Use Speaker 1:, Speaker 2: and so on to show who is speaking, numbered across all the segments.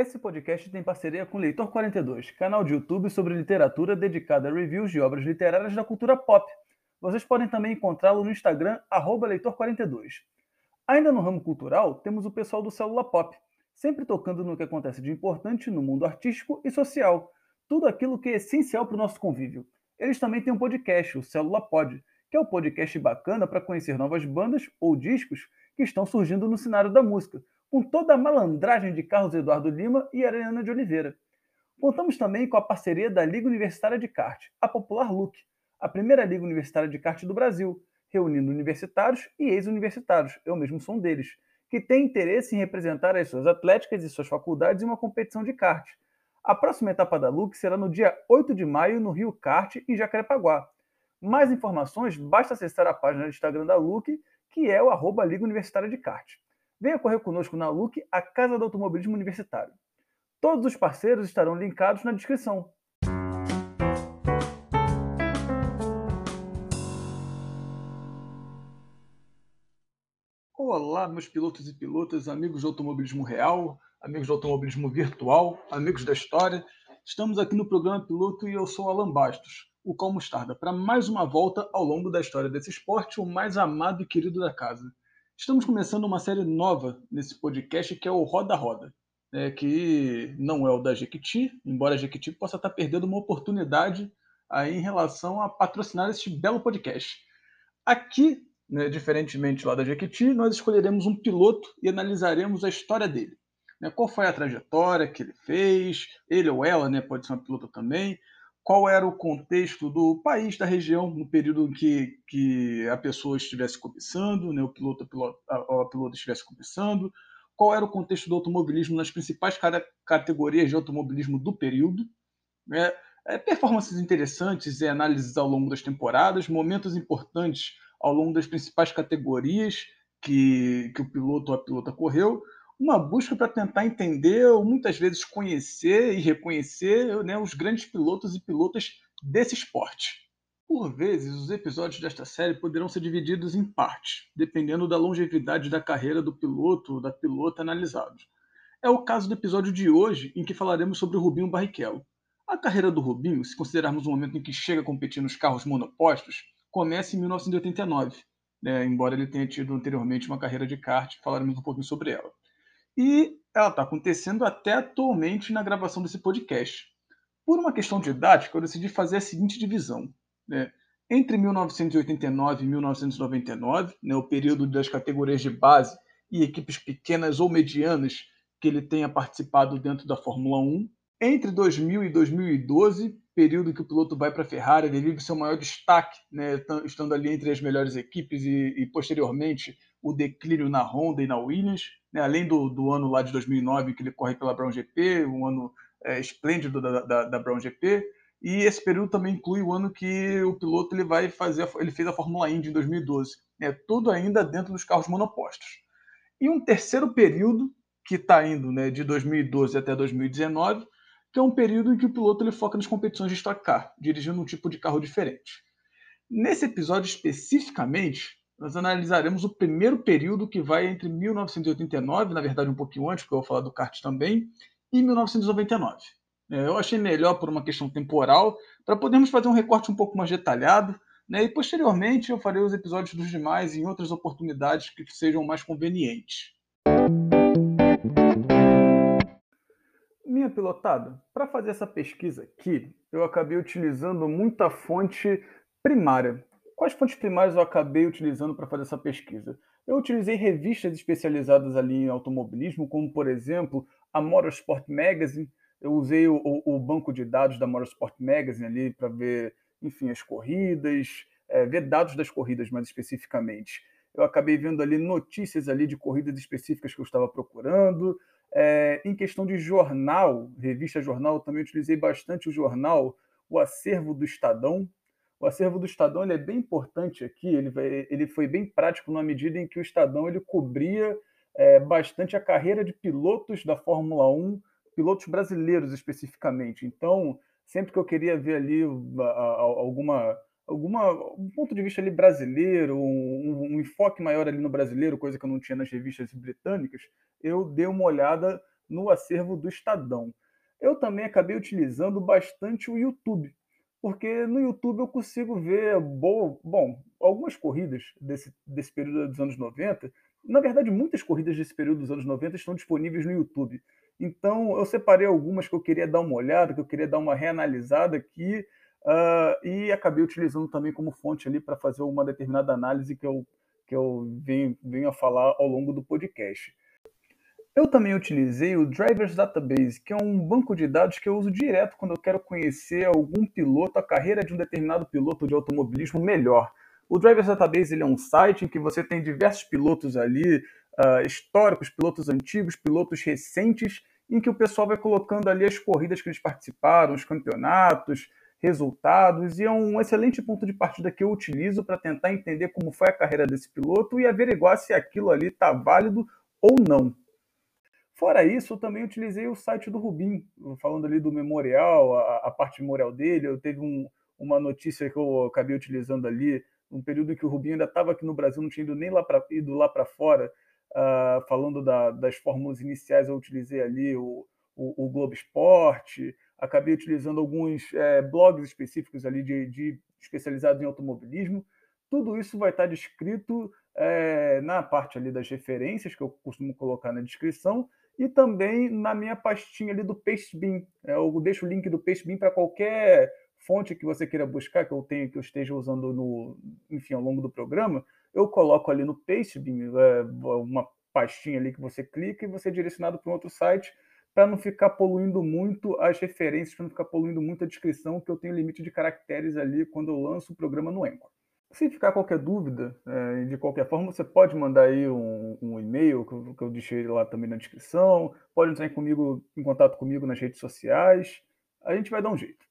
Speaker 1: Esse podcast tem parceria com Leitor 42, canal de YouTube sobre literatura dedicado a reviews de obras literárias da cultura pop. Vocês podem também encontrá-lo no Instagram, Leitor42. Ainda no ramo cultural, temos o pessoal do Célula Pop, sempre tocando no que acontece de importante no mundo artístico e social, tudo aquilo que é essencial para o nosso convívio. Eles também têm um podcast, o Célula Pod, que é um podcast bacana para conhecer novas bandas ou discos que estão surgindo no cenário da música, com toda a malandragem de Carlos Eduardo Lima e Ariana de Oliveira. Contamos também com a parceria da Liga Universitária de Kart, a Popular Look, a primeira liga universitária de kart do Brasil, reunindo universitários e ex-universitários, eu mesmo sou um deles, que têm interesse em representar as suas atléticas e suas faculdades em uma competição de kart. A próxima etapa da LUC será no dia 8 de maio no Rio Kart, em Jacarepaguá. Mais informações, basta acessar a página do Instagram da LUC, que é o arroba Liga Universitária de Kart. Venha correr conosco na LUC, a Casa do Automobilismo Universitário. Todos os parceiros estarão linkados na descrição. Olá, meus pilotos e pilotas, amigos do automobilismo real, amigos do automobilismo virtual, amigos da história. Estamos aqui no programa Piloto e eu sou Alan Bastos, o Cal Mostarda, para mais uma volta ao longo da história desse esporte, o mais amado e querido da casa. Estamos começando uma série nova nesse podcast que é o Roda Roda, né, que não é o da Jequiti, embora a Jequiti possa estar perdendo uma oportunidade aí em relação a patrocinar este belo podcast. Aqui né, diferentemente lá da Jequiti, nós escolheremos um piloto e analisaremos a história dele. Né, qual foi a trajetória que ele fez, ele ou ela, né, pode ser uma piloto também, qual era o contexto do país, da região, no período em que, que a pessoa estivesse começando, né, o piloto, a, piloto, a, a piloto estivesse começando, qual era o contexto do automobilismo nas principais categorias de automobilismo do período, né, é, performances interessantes e análises ao longo das temporadas, momentos importantes ao longo das principais categorias que, que o piloto ou a pilota correu, uma busca para tentar entender ou muitas vezes conhecer e reconhecer né, os grandes pilotos e pilotas desse esporte. Por vezes, os episódios desta série poderão ser divididos em partes, dependendo da longevidade da carreira do piloto ou da pilota analisados. É o caso do episódio de hoje, em que falaremos sobre o Rubinho Barrichello. A carreira do Rubinho, se considerarmos o momento em que chega a competir nos carros monopostos, começa em 1989, né, embora ele tenha tido anteriormente uma carreira de kart, falaremos um pouquinho sobre ela. E ela está acontecendo até atualmente na gravação desse podcast. Por uma questão didática, eu decidi fazer a seguinte divisão. Né? Entre 1989 e 1999, né, o período das categorias de base e equipes pequenas ou medianas que ele tenha participado dentro da Fórmula 1. Entre 2000 e 2012, período que o piloto vai para a Ferrari, ele vive seu maior destaque, né, estando ali entre as melhores equipes e, e posteriormente o declínio na Honda e na Williams, né, além do, do, ano lá de 2009 que ele corre pela Brown GP, um ano é, esplêndido da, da, da, Brown GP, e esse período também inclui o ano que o piloto ele vai fazer, ele fez a Fórmula Indy em 2012, né, tudo ainda dentro dos carros monopostos. E um terceiro período que está indo né, de 2012 até 2019 que é um período em que o piloto ele foca nas competições de Stock Car, dirigindo um tipo de carro diferente. Nesse episódio especificamente, nós analisaremos o primeiro período que vai entre 1989, na verdade um pouquinho antes, porque eu vou falar do kart também, e 1999. É, eu achei melhor por uma questão temporal, para podermos fazer um recorte um pouco mais detalhado, né, e posteriormente eu farei os episódios dos demais em outras oportunidades que sejam mais convenientes. Minha pilotada, para fazer essa pesquisa aqui, eu acabei utilizando muita fonte primária. Quais fontes primárias eu acabei utilizando para fazer essa pesquisa? Eu utilizei revistas especializadas ali em automobilismo, como por exemplo a Motorsport Magazine. Eu usei o, o, banco de dados da Motorsport Magazine ali para ver, enfim, as corridas, é, ver dados das corridas mais especificamente. Eu acabei vendo ali notícias ali de corridas específicas que eu estava procurando. É, em questão de jornal, revista jornal, também utilizei bastante o jornal, o acervo do Estadão. O acervo do Estadão ele é bem importante aqui, ele, ele foi bem prático na medida em que o Estadão ele cobria é, bastante a carreira de pilotos da Fórmula 1, pilotos brasileiros especificamente. Então, sempre que eu queria ver ali alguma alguma um ponto de vista ali brasileiro, um, um, enfoque maior ali no brasileiro, coisa que eu não tinha nas revistas britânicas, eu dei uma olhada no acervo do Estadão. Eu também acabei utilizando bastante o YouTube, porque no YouTube eu consigo ver boa, bom, algumas corridas desse, desse período dos anos 90. Na verdade, muitas corridas desse período dos anos 90 estão disponíveis no YouTube. Então, eu separei algumas que eu queria dar uma olhada, que eu queria dar uma reanalisada aqui, uh, e acabei utilizando também como fonte ali para fazer uma determinada análise que eu, que eu venho, venho a falar ao longo do podcast. Eu também utilizei o Drivers Database, que é um banco de dados que eu uso direto quando eu quero conhecer algum piloto, a carreira de um determinado piloto de automobilismo melhor. O Drivers Database ele é um site em que você tem diversos pilotos ali, uh, históricos, pilotos antigos, pilotos recentes, em que o pessoal vai colocando ali as corridas que eles participaram, os campeonatos, resultados, e é um excelente ponto de partida que eu utilizo para tentar entender como foi a carreira desse piloto e averiguar se aquilo ali está válido ou não. Fora isso, eu também utilizei o site do Rubim, falando ali do memorial, a, a parte memorial dele. Eu teve um, uma notícia que eu acabei utilizando ali, um período que o Rubinho ainda estava aqui no Brasil, não tinha ido nem lá pra, ido lá para fora, uh, falando da, das fórmulas iniciais, eu utilizei ali o, o, o Globo Esporte, acabei utilizando alguns é, blogs específicos ali de, de especializados em automobilismo. Tudo isso vai estar descrito é, na parte ali das referências que eu costumo colocar na descrição e também na minha pastinha ali do Pastebin. É, eu deixo o link do Pastebin para qualquer fonte que você queira buscar, que eu tenho, que eu esteja usando no, enfim, ao longo do programa, eu coloco ali no Pastebin é, uma pastinha ali que você clica e você é direcionado para um outro site para não ficar poluindo muito as referências, para não ficar poluindo muito a descrição, que eu tenho limite de caracteres ali quando eu lanço o programa no Anchor. Se ficar qualquer dúvida, é, de qualquer forma, você pode mandar aí um, um e-mail que eu, que eu, deixei lá também na descrição. Pode entrar comigo, em contato comigo nas redes sociais. A gente vai dar um jeito.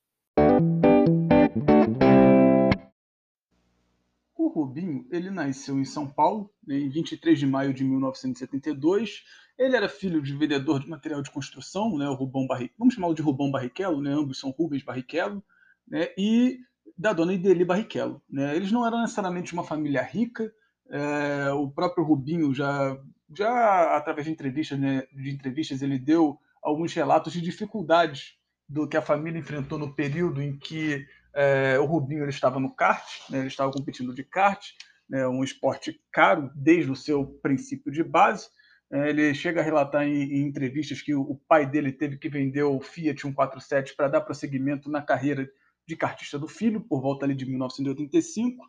Speaker 1: O Rubinho, ele nasceu em São Paulo, né, em 23 de maio de 1972. Ele era filho de vendedor de material de construção, né, o Rubão Barrichello, vamos chamá-lo de Rubão Barrichello, né, ambos são Rubens Barrichello, né, e da dona Ideli Barrichello. Né? Eles não eram necessariamente uma família rica, é, o próprio Rubinho já, já através de entrevistas, né, de entrevistas, ele deu alguns relatos de dificuldades do que a família enfrentou no período em que é, o Rubinho ele estava no kart, né, ele estava competindo de kart, né, um esporte caro desde o seu princípio de base. É, ele chega a relatar em, em entrevistas que o, o, pai dele teve que vender o Fiat 147 para dar prosseguimento na carreira de cartista do filho, por volta ali de 1985.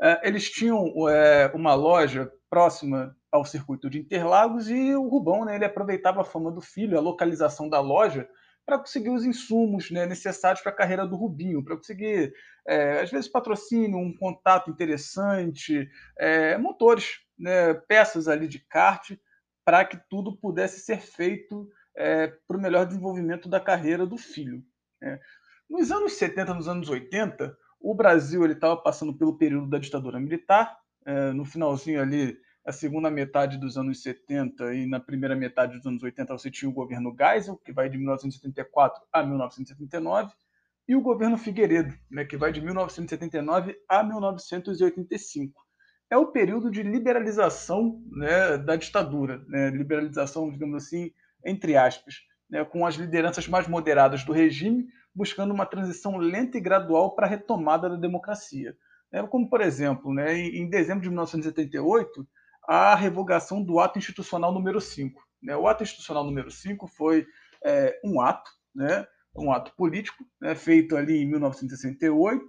Speaker 1: É, eles tinham é, uma loja próxima ao circuito de Interlagos e o Rubão né, ele aproveitava a fama do filho, a localização da loja, para conseguir os insumos né, necessários para a carreira do Rubinho, para conseguir, é, às vezes, patrocínio, um contato interessante, é, motores, né, peças ali de kart, para que tudo pudesse ser feito é, para o melhor desenvolvimento da carreira do filho. Né. Nos anos 70, nos anos 80, o Brasil estava passando pelo período da ditadura militar. É, no finalzinho ali, a segunda metade dos anos 70 e na primeira metade dos anos 80, você tinha o governo Geisel, que vai de 1974 a 1979, e o governo Figueiredo, né, que vai de 1979 a 1985. É o período de liberalização né, da ditadura, né, liberalização, digamos assim, entre aspas, né, com as lideranças mais moderadas do regime buscando uma transição lenta e gradual para a retomada da democracia. É, como, por exemplo, né, em dezembro de 1978, a revogação do ato institucional número 5. Né? O ato institucional número 5 foi é, um ato, né, um ato político, né, feito ali em 1968,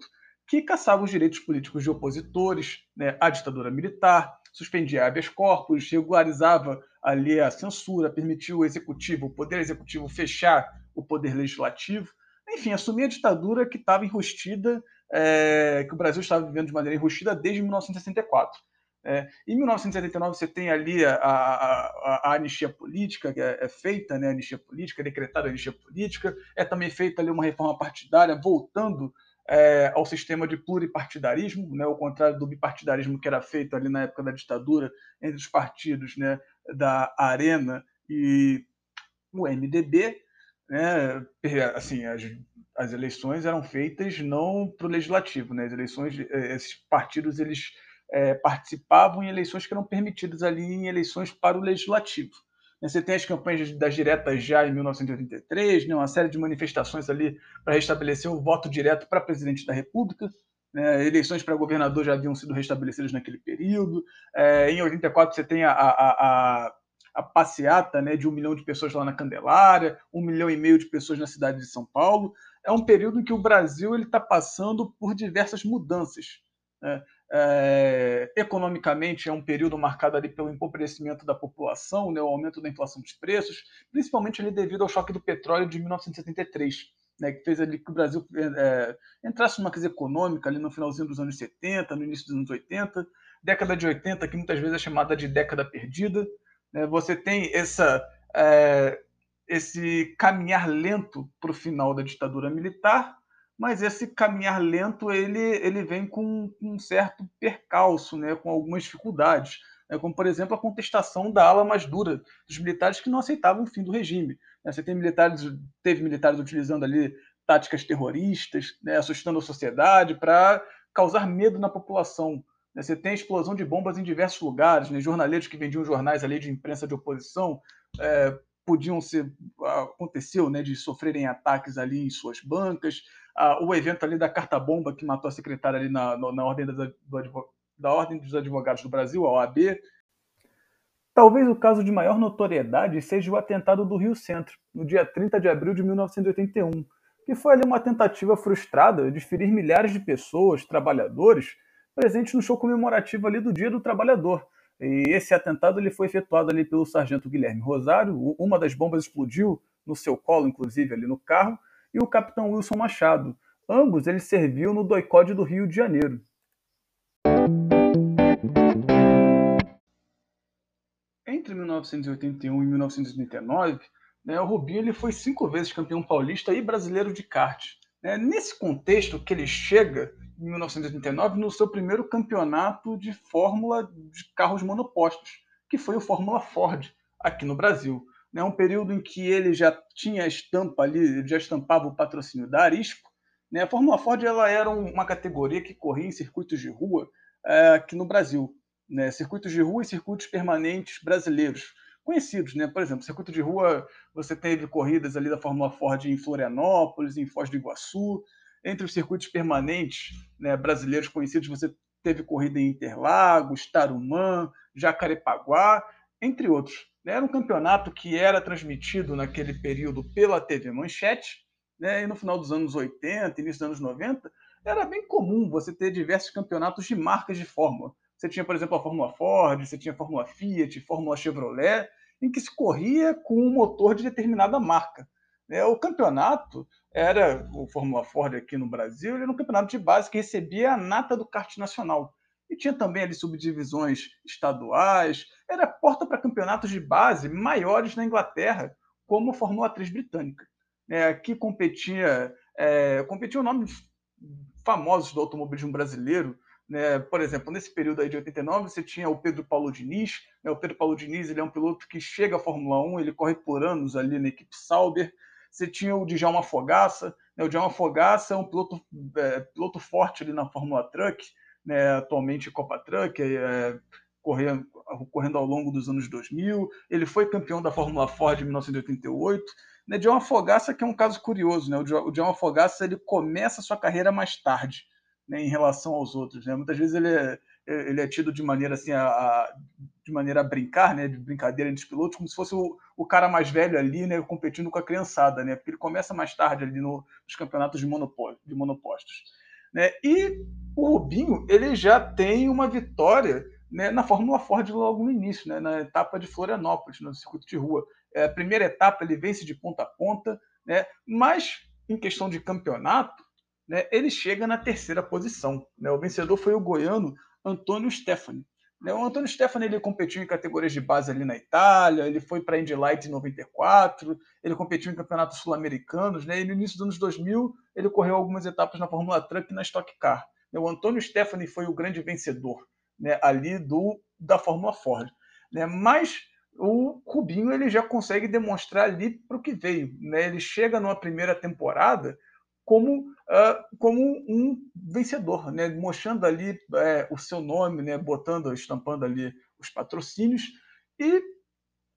Speaker 1: que caçava os direitos políticos de opositores né, à ditadura militar, suspendia habeas corpus, regularizava ali a censura, permitiu o executivo, o poder executivo fechar o poder legislativo enfim, assumir a ditadura que estava enrustida, é, que o Brasil estava vivendo de maneira enrustida desde 1964. É, em 1979 você tem ali a, a, a, anistia política que é, é, feita, né, a anistia política, decretada a anistia política, é também feita ali uma reforma partidária voltando é, ao sistema de pluripartidarismo, né, ao contrário do bipartidarismo que era feito ali na época da ditadura entre os partidos né, da Arena e o MDB né, assim, as, as eleições eram feitas não para o legislativo, né? As eleições, eh, esses partidos eles é, participavam em eleições que eram permitidas ali em eleições para o legislativo. Você tem as campanhas das diretas já em 1983, né, uma série de manifestações ali para restabelecer o voto direto para presidente da República. Né, eleições para governador já haviam sido restabelecidas naquele período. É, em 84 você tem a, a, a, a passeata né, de um milhão de pessoas lá na Candelária, um milhão e meio de pessoas na cidade de São Paulo. É um período em que o Brasil está passando por diversas mudanças. Né? É, economicamente, é um período marcado ali pelo empobrecimento da população, né, o aumento da inflação dos preços, principalmente ali devido ao choque do petróleo de 1973, né, que fez ali que o Brasil é, entrasse numa crise econômica ali no finalzinho dos anos 70, no início dos anos 80, década de 80, que muitas vezes é chamada de década perdida. Né, você tem essa, é, esse caminhar lento para o final da ditadura militar, mas esse caminhar lento ele, ele vem com, um certo percalço, né, com algumas dificuldades, né, como por exemplo a contestação da ala mais dura dos militares que não aceitavam o fim do regime. Né. Você tem militares, teve militares utilizando ali táticas terroristas, né, assustando a sociedade para causar medo na população. Né. Você tem explosão de bombas em diversos lugares, né, jornaleiros que vendiam jornais ali de imprensa de oposição é, podiam ser aconteceu né, de sofrerem ataques ali em suas bancas, o evento ali da carta bomba que matou a secretária ali na, na, ordem das, do, da ordem dos advogados do Brasil, a OAB. Talvez o caso de maior notoriedade seja o atentado do Rio Centro, no dia 30 de abril de 1981, que foi ali uma tentativa frustrada de ferir milhares de pessoas, trabalhadores, presentes no show comemorativo ali do Dia do Trabalhador, e esse atentado ele foi efetuado ali pelo sargento Guilherme Rosário. Uma das bombas explodiu no seu colo, inclusive, ali no carro, e o capitão Wilson Machado. Ambos eles serviam no doicode do Rio de Janeiro. Entre 1981 e 1989, né, o Rubinho ele foi cinco vezes campeão paulista e brasileiro de kart. Né? Nesse contexto que ele chega em 1989 no seu primeiro campeonato de Fórmula de carros monopostos, que foi o Fórmula Ford, aqui no Brasil. É um período em que ele já tinha estampa ali, já estampava o patrocínio da Arisco. Né? A Fórmula Ford ela era uma categoria que corria em circuitos de rua é, aqui no Brasil. Né? Circuitos de rua e circuitos permanentes brasileiros conhecidos, né? Por exemplo, circuito de rua, você teve corridas ali da Fórmula Ford em Florianópolis, em Foz do Iguaçu, entre os circuitos permanentes né, brasileiros conhecidos, você teve corrida em Interlagos, Tarumã, Jacarepaguá, entre outros. Era um campeonato que era transmitido naquele período pela TV Manchete, né, e no final dos anos 80, início dos anos 90, era bem comum você ter diversos campeonatos de marcas de Fórmula. Você tinha, por exemplo, a Fórmula Ford, você tinha a Fórmula Fiat, Fórmula Chevrolet, em que se corria com um motor de determinada marca. Né. O campeonato era o Fórmula Ford aqui no Brasil, ele era um campeonato de base que recebia a nata do kart nacional. E tinha também ali subdivisões estaduais, era porta para campeonatos de base maiores na Inglaterra, como a Fórmula 3 britânica. É, aqui competia, é, competia nomes famosos do automobilismo brasileiro, né? Por exemplo, nesse período aí de 89, você tinha o Pedro Paulo Diniz. Né? O Pedro Paulo Diniz ele é um piloto que chega à Fórmula 1, ele corre por anos ali na equipe Sauber. Você tinha o Djalma Fogaça, né? o Djalma Fogaça é um piloto, é, piloto forte ali na Fórmula Truck, né? atualmente Copa Truck, é, correndo, correndo ao longo dos anos 2000. Ele foi campeão da Fórmula Ford em 1988. Né? Djalma Fogaça que é um caso curioso, né? o Djalma Fogaça ele começa a sua carreira mais tarde, né? em relação aos outros. Né? Muitas vezes ele é, ele é tido de maneira assim a, a de maneira a brincar, né, de brincadeira entre os pilotos, como se fosse o, o cara mais velho ali, né, competindo com a criançada, né, porque ele começa mais tarde ali no, nos campeonatos de, monopó de monopostos. Né, e o Rubinho, ele já tem uma vitória né, na Fórmula Ford logo no início, né, na etapa de Florianópolis, no circuito de rua. É, a primeira etapa ele vence de ponta a ponta, né, mas em questão de campeonato, né, ele chega na terceira posição. Né, o vencedor foi o goiano Antônio Stefani. Né, o Antônio Stefani ele competiu em categorias de base ali na Itália, ele foi para a Indy Light em 94, ele competiu em campeonatos sul-americanos, né, e no início dos anos 2000 ele correu algumas etapas na Fórmula Truck e na Stock Car. Né, o Antônio Stefani foi o grande vencedor né, ali do da Fórmula Ford. Né, mas o Rubinho ele já consegue demonstrar ali para o que veio. Né, ele chega numa primeira temporada como, uh, como um vencedor, né? mostrando ali é, o seu nome, né? botando, estampando ali os patrocínios. E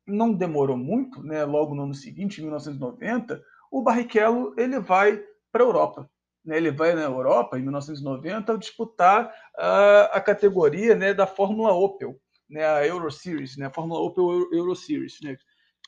Speaker 1: não demorou muito, né, logo no ano seguinte, em 1990, o Barrichello ele vai para a Europa. Né, ele vai na Europa, em 1990, disputar uh, a categoria né, da Fórmula Opel, né, a Euro Series, né, a Fórmula Opel Euro Series, né,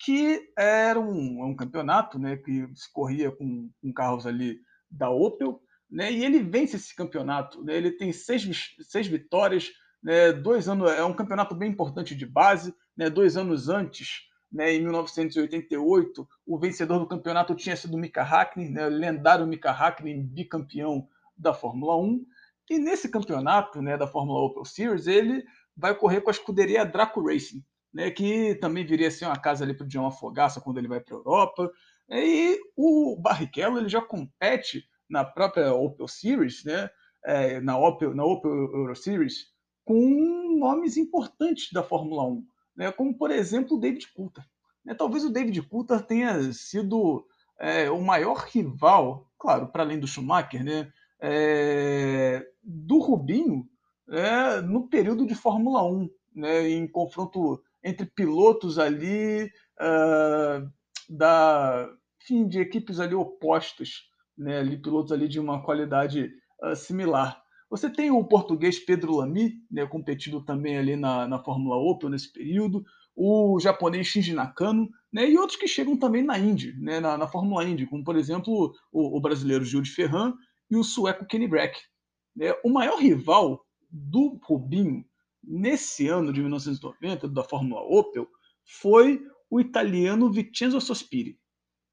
Speaker 1: que era um, um campeonato né, que se corria com, com carros ali da Opel, né, e ele vence esse campeonato. Né, ele tem seis, seis vitórias, né, dois anos, é um campeonato bem importante de base. Né, dois anos antes, né, em 1988, o vencedor do campeonato tinha sido o Mika Hakkinen, né, lendário Mika Hakkinen, bicampeão da Fórmula 1. E nesse campeonato né, da Fórmula Opel Series, ele vai correr com a escuderia Draco Racing, né, que também viria a ser uma casa ali para o John Afogaça quando ele vai para a Europa. E o Barrichello ele já compete na própria Opel Series, né, é, na, Opel, na Opel Euro Series, com nomes importantes da Fórmula 1, né, como, por exemplo, o David Coulter. Né, talvez o David Coulter tenha sido é, o maior rival, claro, para além do Schumacher, né, é, do Rubinho é, no período de Fórmula 1, né, em confronto entre pilotos ali uh, da, enfim, de equipes ali opostas né, ali, pilotos ali de uma qualidade uh, similar. Você tem o português Pedro Lamy, né, competindo também ali na, na Fórmula Opel nesse período, o japonês Shinji Nakano, né, e outros que chegam também na Indy, né, na, na Fórmula Indy, como por exemplo o, o brasileiro Gil de Ferran e o sueco Kenny Brack. Né. O maior rival do Rubinho nesse ano de 1990 da Fórmula Opel foi o italiano Vincenzo Sospiri.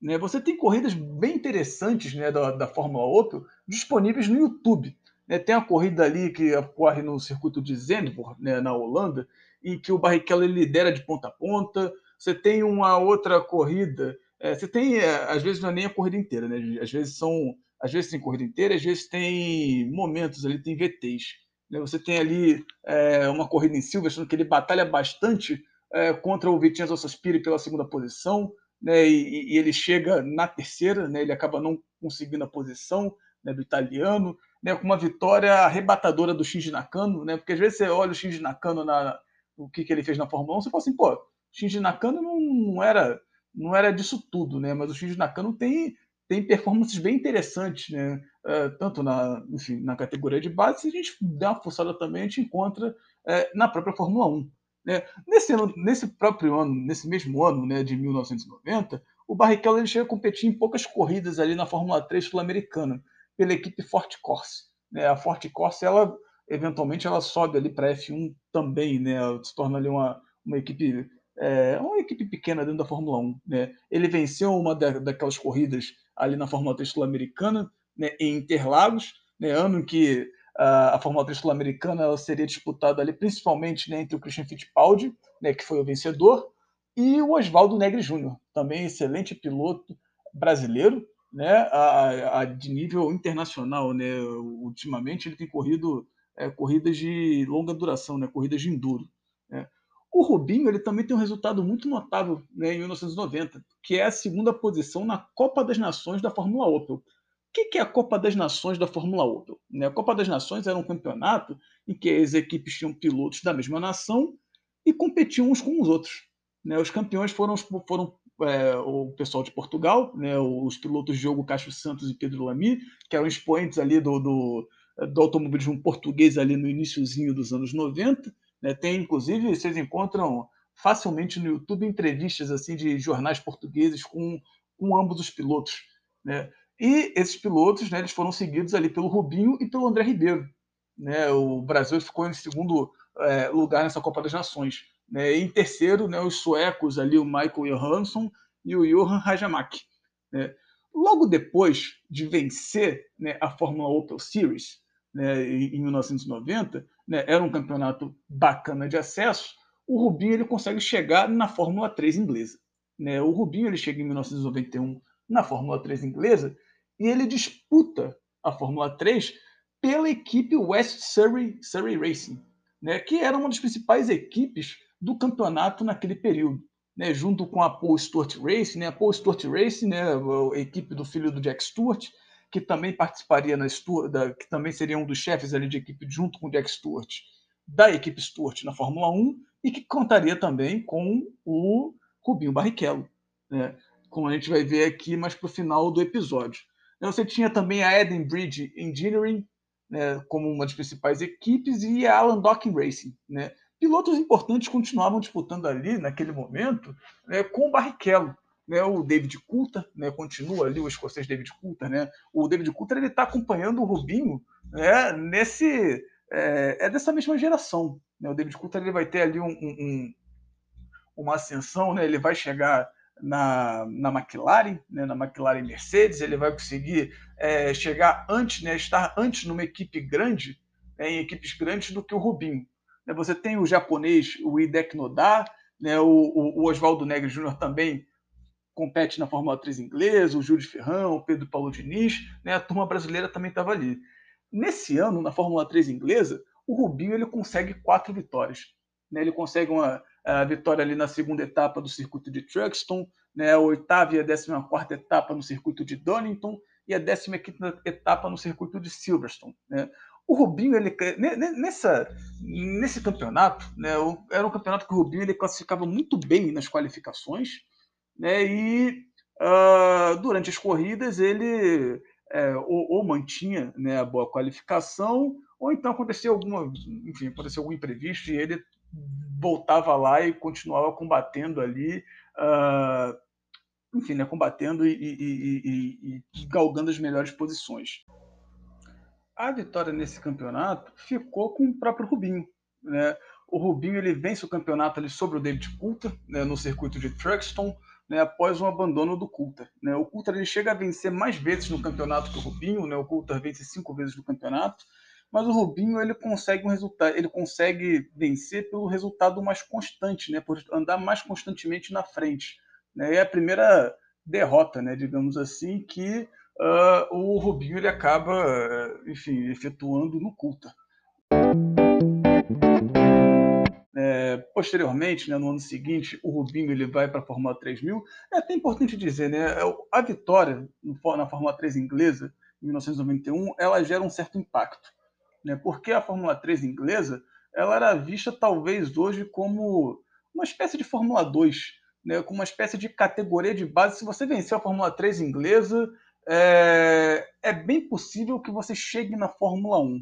Speaker 1: Né? Você tem corridas bem interessantes né, da, da Fórmula Opel disponíveis no YouTube. Né? Tem a corrida ali que ocorre no circuito de Zandvoort, né, na Holanda, em que o Barrichello lidera de ponta a ponta. Você tem uma outra corrida. É, você tem, é, às vezes, não é nem a corrida inteira, né? Às vezes são. Às vezes tem corrida inteira, às vezes tem momentos ali, tem VTs. Né? Você tem ali é, uma corrida em Silverstone que ele batalha bastante é, contra o Vincenzo Sospiri pela segunda posição né, e, e, ele chega na terceira, né, ele acaba não conseguindo a posição né, do italiano, né, com uma vitória arrebatadora do Shinji Nakano, né, porque às vezes você olha o Shinji Nakano, na, o que, que ele fez na Fórmula 1, você fala assim, pô, Shinji Nakano não, não, era, não era disso tudo, né, mas o Shinji Nakano tem, tem performances bem interessantes, né, uh, tanto na, enfim, na categoria de base, se a gente der uma forçada também, a gente encontra uh, na própria Fórmula 1. Né? Nesse, ano, nesse próprio ano, nesse mesmo ano né, de 1990, o Barrichello ele chega a competir em poucas corridas ali na Fórmula 3 sul-americana, pela equipe Forte Corse. Né? A Forte Corse, ela, eventualmente, ela sobe ali para F1 também, né? se torna ali uma, uma equipe é, uma equipe pequena dentro da Fórmula 1. Né? Ele venceu uma da, daquelas corridas ali na Fórmula 3 sul-americana, né, em Interlagos, né, ano em que a Fórmula 3 sul-americana seria disputada ali principalmente né, entre o Christian Fittipaldi, né, que foi o vencedor, e o Oswaldo Negri Júnior, também excelente piloto brasileiro, né, a, a, de nível internacional. Né, ultimamente ele tem corrido é, corridas de longa duração, né, corridas de enduro. Né. O Rubinho ele também tem um resultado muito notável né, em 1990, que é a segunda posição na Copa das Nações da Fórmula Opel. O que é a Copa das Nações da Fórmula Opel? Né, a Copa das Nações era um campeonato em que as equipes tinham pilotos da mesma nação e competiam uns com os outros. Né, os campeões foram, foram é, o pessoal de Portugal, né, os pilotos Diogo Castro Santos e Pedro Lamy, que eram expoentes ali do, do, do automobilismo português ali no iníciozinho dos anos 90. Né, tem, inclusive, vocês encontram facilmente no YouTube entrevistas assim de jornais portugueses com, com ambos os pilotos. Né? E esses pilotos, né, eles foram seguidos ali pelo Rubinho e pelo André Ribeiro. Né? O Brasil ficou em segundo é, lugar nessa Copa das Nações. Né? Em terceiro, né, os suecos ali, o Michael Johansson e o Johan Rajamak. Né? Logo depois de vencer né, a Fórmula Opel Series, né, em 1990, né, era um campeonato bacana de acesso, o Rubinho ele consegue chegar na Fórmula 3 inglesa. Né? O Rubinho ele chega em 1991 na Fórmula 3 inglesa e ele disputa a Fórmula 3 pela equipe West Surrey, Surrey Racing, né, que era uma das principais equipes do campeonato naquele período. Né, junto com a Paul Stewart Racing, né, a Paul Stewart Racing, né, a equipe do filho do Jack Stewart, que também participaria na da, que também seria um dos chefes ali de equipe junto com o Jack Stewart, da equipe Stewart na Fórmula 1 e que contaria também com o Rubinho Barrichello, né? como a gente vai ver aqui mais para o final do episódio. Você tinha também a Eden Bridge Engineering, né, como uma das principais equipes, e a Alan Docking Racing. Né? Pilotos importantes continuavam disputando ali, naquele momento, né, com o Barrichello. Né, o David Coulter, né, continua ali o escocês David Coulter. Né, o David Coulter está acompanhando o Rubinho né, nesse, é, é, dessa mesma geração. Né, o David Coulter ele vai ter ali um, um, uma ascensão, né, ele vai chegar na, na McLaren, né, na McLaren Mercedes, ele vai conseguir é, chegar antes, né, estar antes numa equipe grande, né, em equipes grandes do que o Rubinho. Né, você tem o japonês, o Hideki Noda, né, o, o, o Oswaldo Negri Júnior também compete na Fórmula 3 inglesa, o Júlio Ferrão, o Pedro Paulo Diniz, né, a turma brasileira também estava ali. Nesse ano, na Fórmula 3 inglesa, o Rubinho ele consegue quatro vitórias. Né, ele consegue uma, a vitória ali na segunda etapa do circuito de Truxton, né, a oitava e a décima quarta etapa no circuito de Donington e a décima quinta etapa no circuito de Silverstone. Né. O Rubinho, ele, nessa, nesse campeonato, né, era um campeonato que o Rubinho ele classificava muito bem nas qualificações, né, e uh, durante as corridas ele é, ou, ou, mantinha né, a boa qualificação, ou então acontecia alguma, enfim, aconteceu algum imprevisto e ele voltava lá e continuava combatendo ali, uh, enfim, né, combatendo e, e, e, e, galgando as melhores posições. A vitória nesse campeonato ficou com o próprio Rubinho. Né? O Rubinho ele vence o campeonato ali sobre o David Coulter, né, no circuito de Truxton, né, após um abandono do Coulter. Né? O Coulter ele chega a vencer mais vezes no campeonato que o Rubinho, né? o Coulter vence cinco vezes no campeonato, mas o Rubinho ele consegue um resultado, ele consegue vencer pelo resultado mais constante, né, por andar mais constantemente na frente. Né, é a primeira derrota, né, digamos assim, que uh, o Rubinho ele acaba, enfim, efetuando no Culta. É, posteriormente, né, no ano seguinte, o Rubinho ele vai para a Fórmula 3000. É até importante dizer, né, é a vitória na Fórmula 3 inglesa, em 1991, ela gera um certo impacto né? porque a Fórmula 3 inglesa ela era vista talvez hoje como uma espécie de Fórmula 2, né? como uma espécie de categoria de base. Se você vencer a Fórmula 3 inglesa, é, é bem possível que você chegue na Fórmula 1.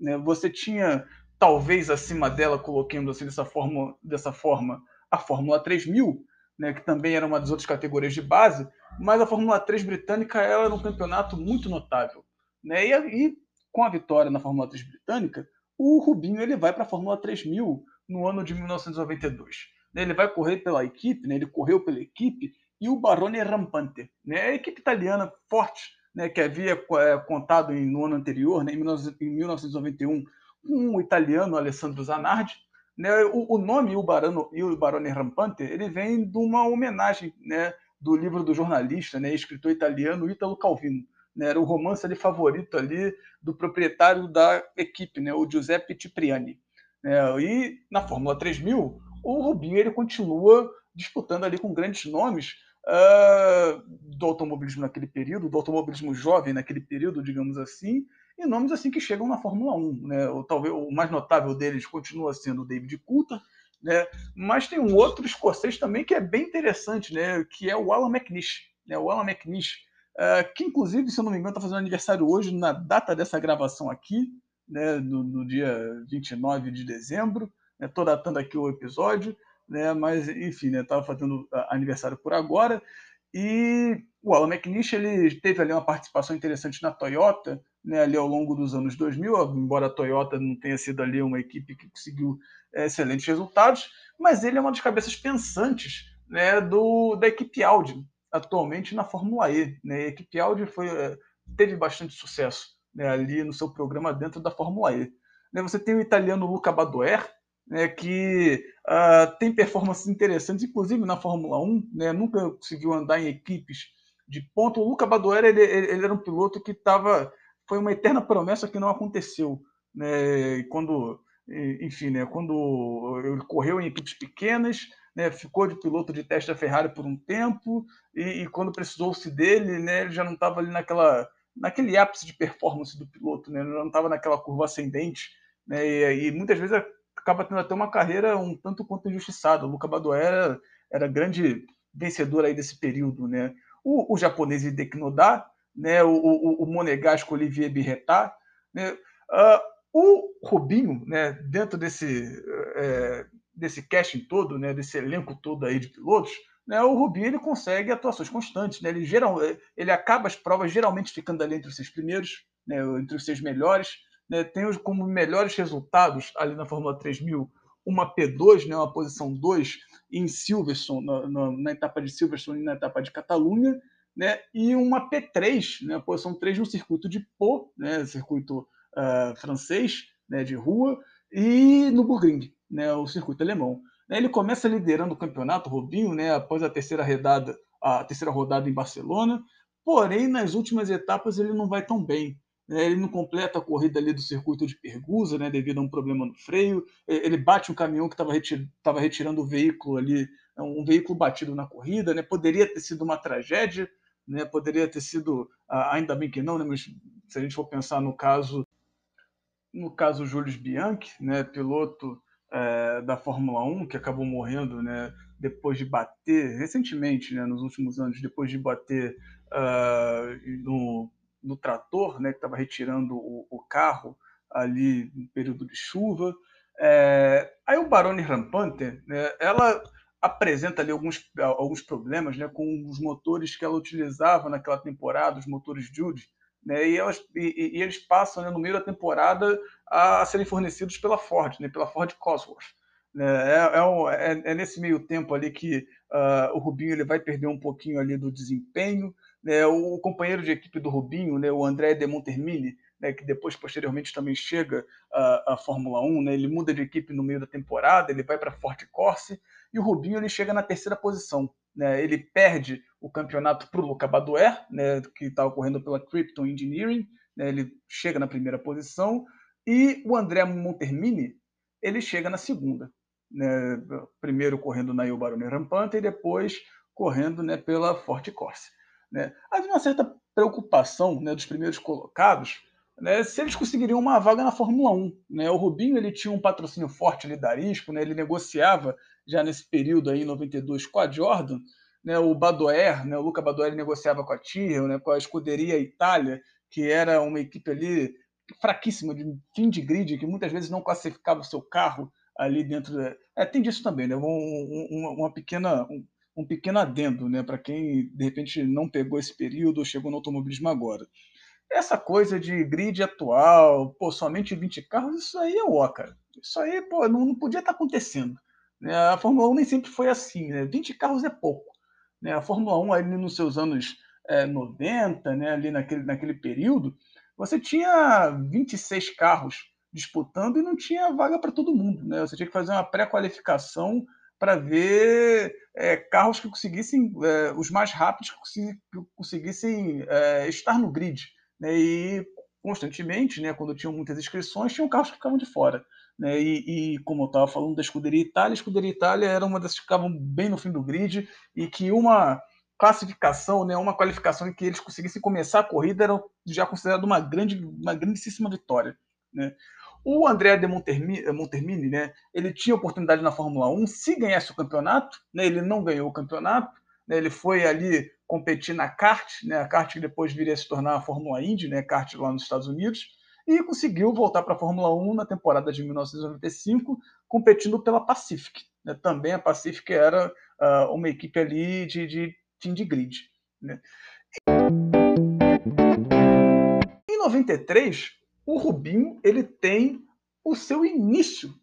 Speaker 1: Né? Você tinha, talvez acima dela, colocando assim dessa forma, dessa forma a Fórmula 3000, né? que também era uma das outras categorias de base, mas a Fórmula 3 britânica era um campeonato muito notável. Né? E, e com a vitória na Fórmula 3 britânica, o Rubinho ele vai para a Fórmula 3000 no ano de 1992. Né, ele vai correr pela equipe, né? ele correu pela equipe, e o Barone Rampante, né? a equipe italiana forte, né? que havia é, contado no ano anterior, né? em 1991, com o italiano Alessandro Zanardi. Né? O nome o Barano, e o Barone Rampante ele vem de uma homenagem né? do livro do jornalista, né? escritor italiano Italo Calvino né, era o romance ali favorito ali do proprietário da equipe, né, o Giuseppe Cipriani. Né, e na Fórmula 3000, o Rubinho ele continua disputando ali com grandes nomes uh, do automobilismo naquele período, do automobilismo jovem naquele período, digamos assim, e nomes assim que chegam na Fórmula 1. Né? O, talvez o mais notável deles continua sendo o David Coulter, né? mas tem um outro escocês também que é bem interessante, né? que é o Alan McNish. Né? O Alan McNish uh, que inclusive, se eu não me engano, está fazendo aniversário hoje, na data dessa gravação aqui, né, no, no dia 29 de dezembro. Estou né, datando aqui o episódio, né, mas enfim, estava né, fazendo aniversário por agora. E o Alan McNish ele teve ali uma participação interessante na Toyota, né, ali ao longo dos anos 2000, embora a Toyota não tenha sido ali uma equipe que conseguiu é, excelentes resultados, mas ele é uma das cabeças pensantes né, do, da equipe Audi, atualmente na Fórmula E. Né? A equipe Audi foi, eh, teve bastante sucesso né, ali no seu programa dentro da Fórmula E. Né? Você tem o italiano Luca Badoer, né, que uh, tem performances interessantes, inclusive na Fórmula 1, né, nunca conseguiu andar em equipes de ponto. O Luca Badoer ele, ele era um piloto que estava. Foi uma eterna promessa que não aconteceu. Né, quando, enfim, né, quando ele correu em equipes pequenas, né, ficou de piloto de teste da Ferrari por um tempo e, e quando precisou-se dele, né, ele já não estava ali naquela, naquele ápice de performance do piloto, né, não estava naquela curva ascendente, né, e, e, muitas vezes acaba tendo até uma carreira um tanto quanto injustiçada. O Luca Badoera era grande vencedor aí desse período, né? O, o japonês Hideki Noda, né? O, o, o monegasco Olivier Birretat, né? Uh, o Rubinho, né? Dentro desse é, desse casting todo, né? Desse elenco todo aí de pilotos, né? O Rubinho ele consegue atuações constantes, né? Ele geral, ele acaba as provas geralmente ficando ali entre os seis primeiros, né? Entre os seis melhores, né? Tem como melhores resultados ali na Fórmula 3000 uma P2, né, uma posição 2 em Silverstone, na, na, na, etapa de Silverstone e na etapa de Catalunha, né, e uma P3, né, posição 3 no circuito de Pau, né, circuito uh, francês, né, de rua, e no Burgring, né, o circuito alemão. Ele começa liderando o campeonato, Rubinho, né, após a terceira rodada, a terceira rodada em Barcelona, porém nas últimas etapas ele não vai tão bem. Né? Ele não completa a corrida ali do circuito de Pergusa, né, devido a um problema no freio. Ele bate um caminhão que estava retir, retirando o veículo ali, um veículo batido na corrida. Né? Poderia ter sido uma tragédia, né? poderia ter sido, ainda bem que não, né? mas se a gente for pensar no caso, no caso Julius Bianchi, né? piloto é, da Fórmula 1, que acabou morrendo né? depois de bater, recentemente, né? nos últimos anos, depois de bater uh, no no trator, né, que estava retirando o, o, carro ali no período de chuva. É, aí o Barone Rampante, né, ela apresenta ali alguns, alguns problemas né, com os motores que ela utilizava naquela temporada, os motores Jude, né, e, elas, e, e, eles passam né, no meio da temporada a, a serem fornecidos pela Ford, né, pela Ford Cosworth. Né, é, é, um, é, é, nesse meio tempo ali que uh, o Rubinho ele vai perder um pouquinho ali do desempenho, né, o companheiro de equipe do Rubinho, né, o André de Montermini, que depois, posteriormente, também chega à, à Fórmula 1, né, ele muda de equipe no meio da temporada, ele vai para a Forte Corse, e o Rubinho ele chega na terceira posição. Ele perde o campeonato para o Luca né, que está ocorrendo pela Krypton Engineering, né, ele chega na primeira posição, e o André Montermini ele chega na segunda. Né, primeiro correndo na Il Rampante e depois correndo né, pela Forte Corse. Né? Havia uma certa preocupação né, dos primeiros colocados né, se eles conseguiriam uma vaga na Fórmula 1. Né? O Rubinho ele tinha um patrocínio forte ali da Arisco, né? ele negociava já nesse período aí, em 92 com a Jordan, né? o Badoer, né? o Luca Badoer negociava com a Tyrrell, né? com a Escuderia Itália, que era uma equipe ali fraquíssima, de fim de grid, que muitas vezes não classificava o seu carro ali dentro. Da... É, tem disso também, né? Um, um, uma pequena, um, um pequeno adendo, né, para quem de repente não pegou esse período ou chegou no automobilismo agora. Essa coisa de grid atual, pô, somente 20 carros, isso aí é ó, cara. Isso aí, pô, não, não podia estar tá acontecendo. Né? A Fórmula 1 nem sempre foi assim, né? 20 carros é pouco. Né? A Fórmula 1 ali nos seus anos é, 90, né, ali naquele, naquele período, você tinha 26 carros disputando e não tinha vaga para todo mundo. Né? Você tinha que fazer uma pré-qualificação para ver é, carros que conseguissem, é, os mais rápidos que conseguissem é, estar no grid. Né? E constantemente, né, quando tinham muitas inscrições, tinham carros que ficavam de fora. Né? E, e, como eu estava falando da Escuderia Itália, a Escuderia Itália era uma das que ficavam bem no fim do grid e que uma classificação, né, uma qualificação em que eles conseguissem começar a corrida era já considerado uma grande, uma grandíssima vitória. Né? O André de Montermini, Montermini, né, ele tinha oportunidade na Fórmula 1 se ganhasse o campeonato, né, ele não ganhou o campeonato, né, ele foi ali competir na kart, né, a kart que depois viria a se tornar a Fórmula Indy, né, kart lá nos Estados Unidos, e conseguiu voltar para a Fórmula 1 na temporada de 1995, competindo pela Pacific. Né, também a Pacific era uh, uma equipe ali de, de de grid. Né. Em 93, o Rubinho ele tem o seu início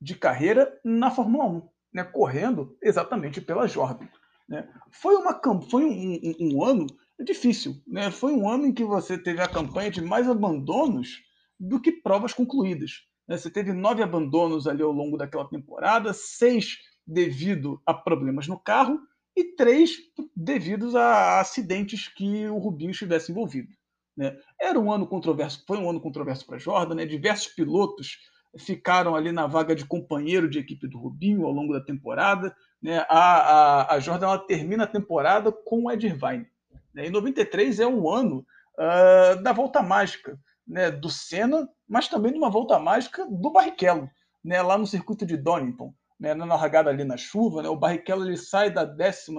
Speaker 1: de carreira na Fórmula 1, né, correndo exatamente pela Jordan. Né. Foi, uma, foi um, um, um, ano difícil. Né, foi um ano em que você teve a campanha de mais abandonos do que provas concluídas. Né. Você teve nove abandonos ali ao longo daquela temporada, seis devido a problemas no carro e três devidos a acidentes que o Rubinho estivesse envolvido. Né? Era um ano controverso, foi um ano controverso para Jordan, né? diversos pilotos ficaram ali na vaga de companheiro de equipe do Rubinho ao longo da temporada. Né? A, a, a Jordan termina a temporada com o Ed Irvine. Né? Em 93 é um ano uh, da volta mágica né? do Senna, mas também de uma volta mágica do Barrichello, né? lá no circuito de Donington. né, na largada ali na chuva, né, o Barrichello ele sai da 12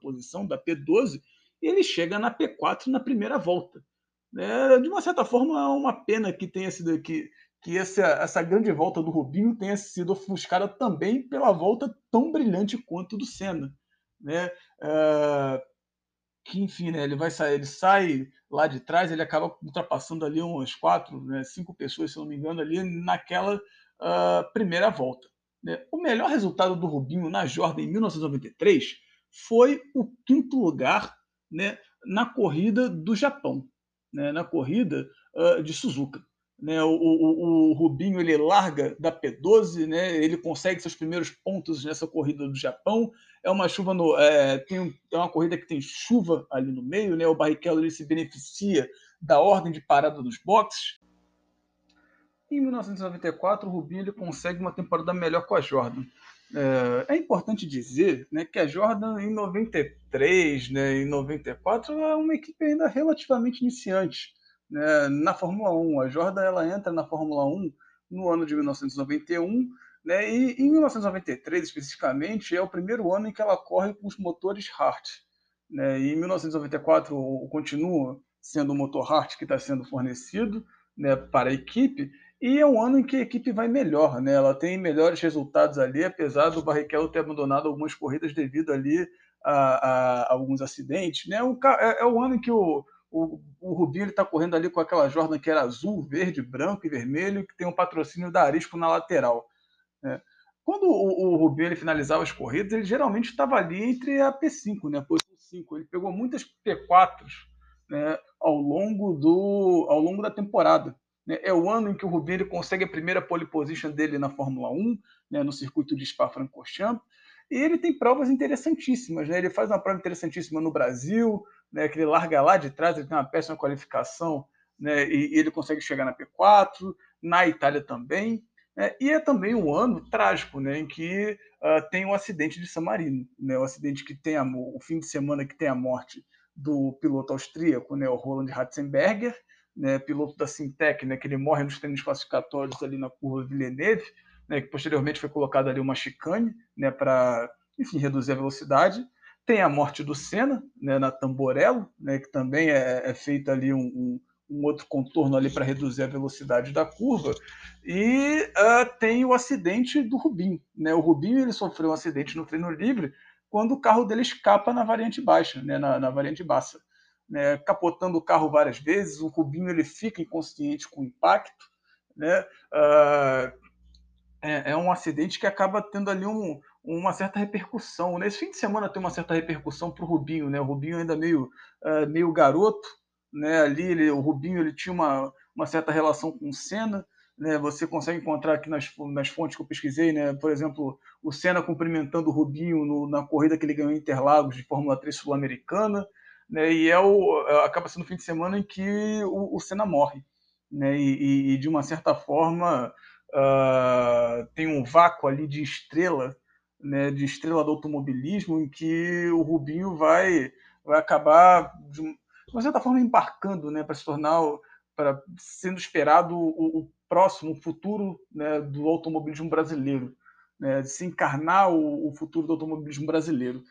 Speaker 1: posição, da P12, e ele chega na P4 na primeira volta. É, de uma certa forma, é uma pena que tenha sido que, que essa, essa grande volta do Rubinho tenha sido ofuscada também pela volta tão brilhante quanto do Senna. Né? Uh, que, enfim, né, ele vai sair, ele sai lá de trás, ele acaba ultrapassando ali umas quatro, né, cinco pessoas, se não me engano, ali naquela uh, primeira volta. Né? O melhor resultado do Rubinho na Jordan em 1993 foi o quinto lugar né, na corrida do Japão, né, na corrida uh, de Suzuka. Né, o, o, o, Rubinho ele larga da P12, né, ele consegue seus primeiros pontos nessa corrida do Japão. É uma chuva no, é, tem, é uma corrida que tem chuva ali no meio, né, o Barrichello ele se beneficia da ordem de parada dos boxes. Em 1994, o Rubinho ele consegue uma temporada melhor com a Jordan. É, é, importante dizer né, que a Jordan em 93, né, em 94, é uma equipe ainda relativamente iniciante né, na Fórmula 1. A Jordan ela entra na Fórmula 1 no ano de 1991, né, e em 1993 especificamente é o primeiro ano em que ela corre com os motores Hart. Né, e em 1994 continua sendo o motor Hart que está sendo fornecido né, para a equipe, e é um ano em que a equipe vai melhor, né? Ela tem melhores resultados ali, apesar do Barrichello ter abandonado algumas corridas devido ali a, a, a alguns acidentes, né? É, é, o ano em que o, o, o Rubinho está correndo ali com aquela Jordan que era azul, verde, branco e vermelho, que tem um patrocínio da Arisco na lateral. Né? Quando o, o Rubinho ele finalizava as corridas, ele geralmente estava ali entre a P5, né? Posição 5. Ele pegou muitas P4s né? ao, longo do, ao longo da temporada. Né? É o ano em que o Rubinho consegue a primeira pole position dele na Fórmula 1, né? no circuito de Spa-Francorchamps. E ele tem provas interessantíssimas. Né? Ele faz uma prova interessantíssima no Brasil, né? que ele larga lá de trás, ele tem uma péssima qualificação né? e, e ele consegue chegar na P4, na Itália também. Né? E é também um ano trágico, né? em que uh, tem o um acidente de San Marino, né? o acidente que tem a, o fim de semana que tem a morte do piloto austríaco, né? o Roland Ratzenberger, né, piloto da Sintec, né, que ele morre nos treinos classificatórios ali na curva Villeneuve, né, que posteriormente foi colocado ali uma chicane né, para, enfim, reduzir a velocidade. Tem a morte do Senna, né, na Tamborello, né, que também é, é feito ali um, um, um, outro contorno ali para reduzir a velocidade da curva. E uh, tem o acidente do Rubinho. Né? O Rubinho ele sofreu um acidente no treino livre quando o carro dele escapa na variante baixa, né, na, na variante baixa né, capotando o carro várias vezes, o Rubinho ele fica inconsciente com o impacto, né? Uh, é, é, um acidente que acaba tendo ali um, uma certa repercussão. Nesse fim de semana tem uma certa repercussão para o Rubinho, né? O Rubinho ainda meio, uh, meio garoto, né? Ali ele, o Rubinho ele tinha uma, uma certa relação com o Senna, né? Você consegue encontrar aqui nas, nas fontes que eu pesquisei, né? Por exemplo, o Senna cumprimentando o Rubinho no, na corrida que ele ganhou em Interlagos de Fórmula 3 sul-americana né, e é o, é, acaba sendo o fim de semana em que o, o Senna morre. Né, e, e, de uma certa forma uh, tem um vácuo ali de estrela, né, de estrela do automobilismo, em que o Rubinho vai, vai acabar, de uma certa forma, embarcando né, para se tornar, para sendo esperado o, o próximo futuro né, do automobilismo brasileiro, né, de se encarnar o, o futuro do automobilismo brasileiro.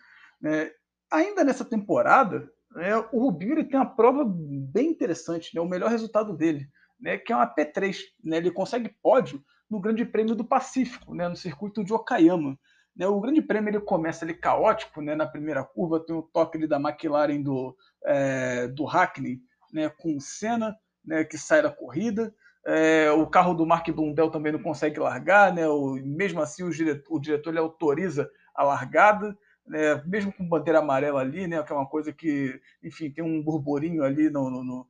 Speaker 1: Né. Ainda nessa temporada, é, o Rubinho ele tem uma prova bem interessante, né, o melhor resultado dele, né, que é uma P3. Né, ele consegue pódio no Grande Prêmio do Pacífico, né, no circuito de Okayama. Né, o Grande Prêmio ele começa ali caótico, né, na primeira curva tem o toque ali da McLaren do, é, do Hackney, né, com o Senna, né, que sai da corrida. É, o carro do Mark Blundell também não consegue largar, né, o, mesmo assim o diretor, o diretor ele autoriza a largada né, mesmo com bandeira amarela ali, né, que é uma coisa que, enfim, tem um burburinho ali no, no, no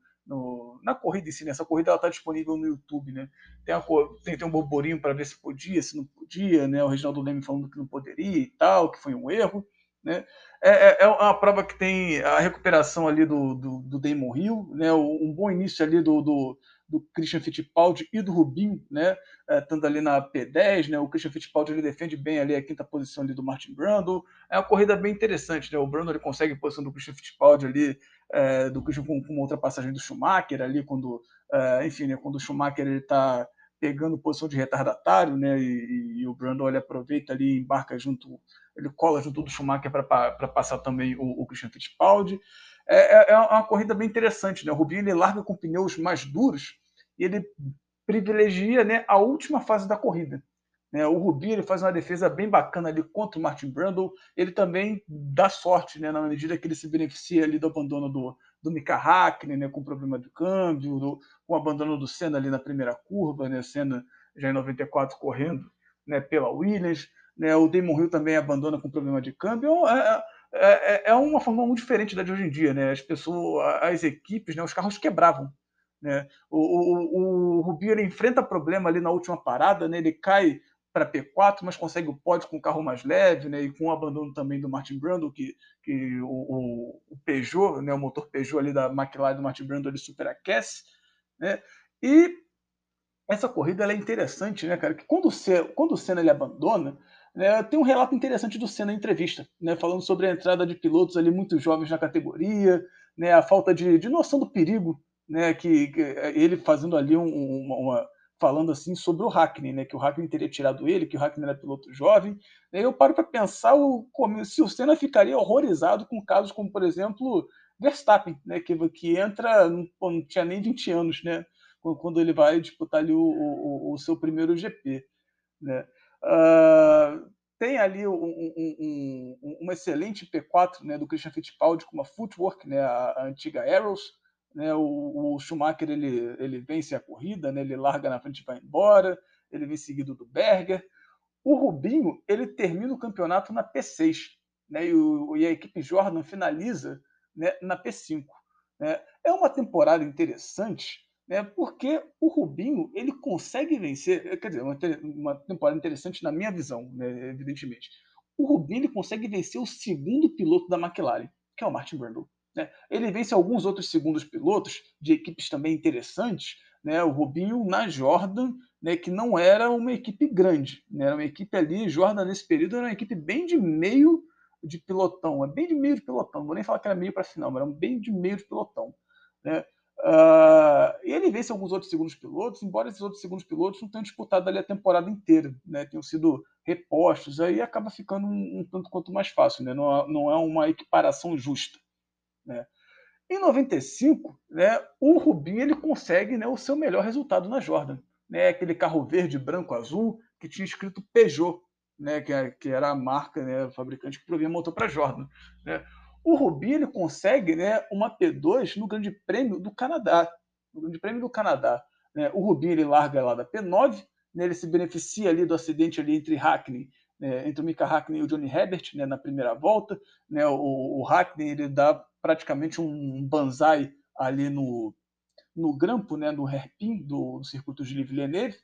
Speaker 1: na corrida em si, né, essa corrida está disponível no YouTube, né, tem, a, tem, tem um burburinho para ver se podia, se não podia, né, o Reginaldo Leme falando que não poderia e tal, que foi um erro, né, é, é, é uma prova que tem a recuperação ali do, do, do Damon Hill, né, um bom início ali do, do do Christian Fittipaldi e do Rubinho, né? É, estando ali na P10, né? O Christian Fittipaldi ele defende bem ali a quinta posição ali do Martin Brundle. É uma corrida bem interessante, né? O Brundle ele consegue a posição do Christian Fittipaldi ali, é, do Christian com, com, uma ultrapassagem do Schumacher ali, quando, é, enfim, né? Quando o Schumacher ele está pegando posição de retardatário, né? E, e o Brandon ele aproveita ali, embarca junto, ele cola junto do Schumacher para passar também o, o Christian Fittipaldi. É, é, é, uma corrida bem interessante, né? O Rubinho ele larga com pneus mais duros e ele privilegia né, a última fase da corrida. Né? O Rubinho ele faz uma defesa bem bacana ali contra o Martin Brundle. Ele também dá sorte, né, na medida que ele se beneficia ali do abandono do, do Mika Hakkinen, né, com problema de câmbio, do, com o abandono do Senna ali na primeira curva, né, Senna já em 94 correndo né, pela Williams. Né, o Damon Hill também abandona com problema de câmbio. É, é, é, é uma forma muito diferente da de hoje em dia. Né? As pessoas, as equipes, né, os carros quebravam. Né? O, o, o Rubinho ele enfrenta problema ali na última parada, né? ele cai para P4, mas consegue o pódio com o carro mais leve, né? E com o abandono também do Martin Brundle, que, que o, o, Peugeot, né? O motor Peugeot ali da McLaren do Martin Brundle, ele superaquece, né? E essa corrida é interessante, né, cara? Que quando o Senna, quando o Senna ele abandona, né, tem um relato interessante do Senna na entrevista, né? Falando sobre a entrada de pilotos ali muito jovens na categoria, né? A falta de, de noção do perigo, né? Que, que ele fazendo ali um, uma, uma falando assim sobre o Hackney, né? Que o Hackney teria tirado ele, que o Hackney era piloto jovem. Aí eu paro para pensar o, como, se o Senna ficaria horrorizado com casos como, por exemplo, Verstappen, né? Que, que entra, não, não tinha nem 20 anos, né? Quando ele vai disputar ali o, o, o seu primeiro GP, né? Uh, tem ali um, um, um, um, excelente P4 né, do Christian Fittipaldi com uma footwork, né, a, a antiga Arrows, né? O, o, Schumacher ele, ele vence a corrida, né? ele larga na frente e vai embora, ele vem seguido do Berger. O Rubinho ele termina o campeonato na P6 né? e, o, e a equipe Jordan finaliza né? na P5. Né? É uma temporada interessante né? porque o Rubinho ele consegue vencer, quer dizer, uma, uma temporada interessante na minha visão, né? evidentemente. O Rubinho ele consegue vencer o segundo piloto da McLaren, que é o Martin Brundle. Né? Ele vence alguns outros segundos pilotos de equipes também interessantes, né? o Rubinho na Jordan, né? que não era uma equipe grande, né? era uma equipe ali, Jordan nesse período era uma equipe bem de meio de pilotão, é bem de meio de pilotão, não vou nem falar que era meio para final, mas era bem de meio de pilotão. Né? Uh, e ele vence alguns outros segundos pilotos, embora esses outros segundos pilotos não tenham disputado ali a temporada inteira, né? tenham sido repostos, aí acaba ficando um, um tanto quanto mais fácil, né? não, não é uma equiparação justa. Né? Em 95, né, o Rubinho ele consegue né, o seu melhor resultado na Jordan. Né, aquele carro verde, branco, azul, que tinha escrito Peugeot, né, que, é, que era a marca, né, o fabricante que provia motor para Jordan. Né. O Rubinho ele consegue né, uma P2 no Grande Prêmio do Canadá. No Grande Prêmio do Canadá. Né, o Rubinho ele larga lá da P9, né, ele se beneficia ali do acidente ali entre Hackney é, entre o Mika Hackney e o Johnny Herbert né, na primeira volta. Né, o, o Hackney ele dá praticamente um banzai ali no, no grampo, né, no hairpin do, do circuito de Villeneuve.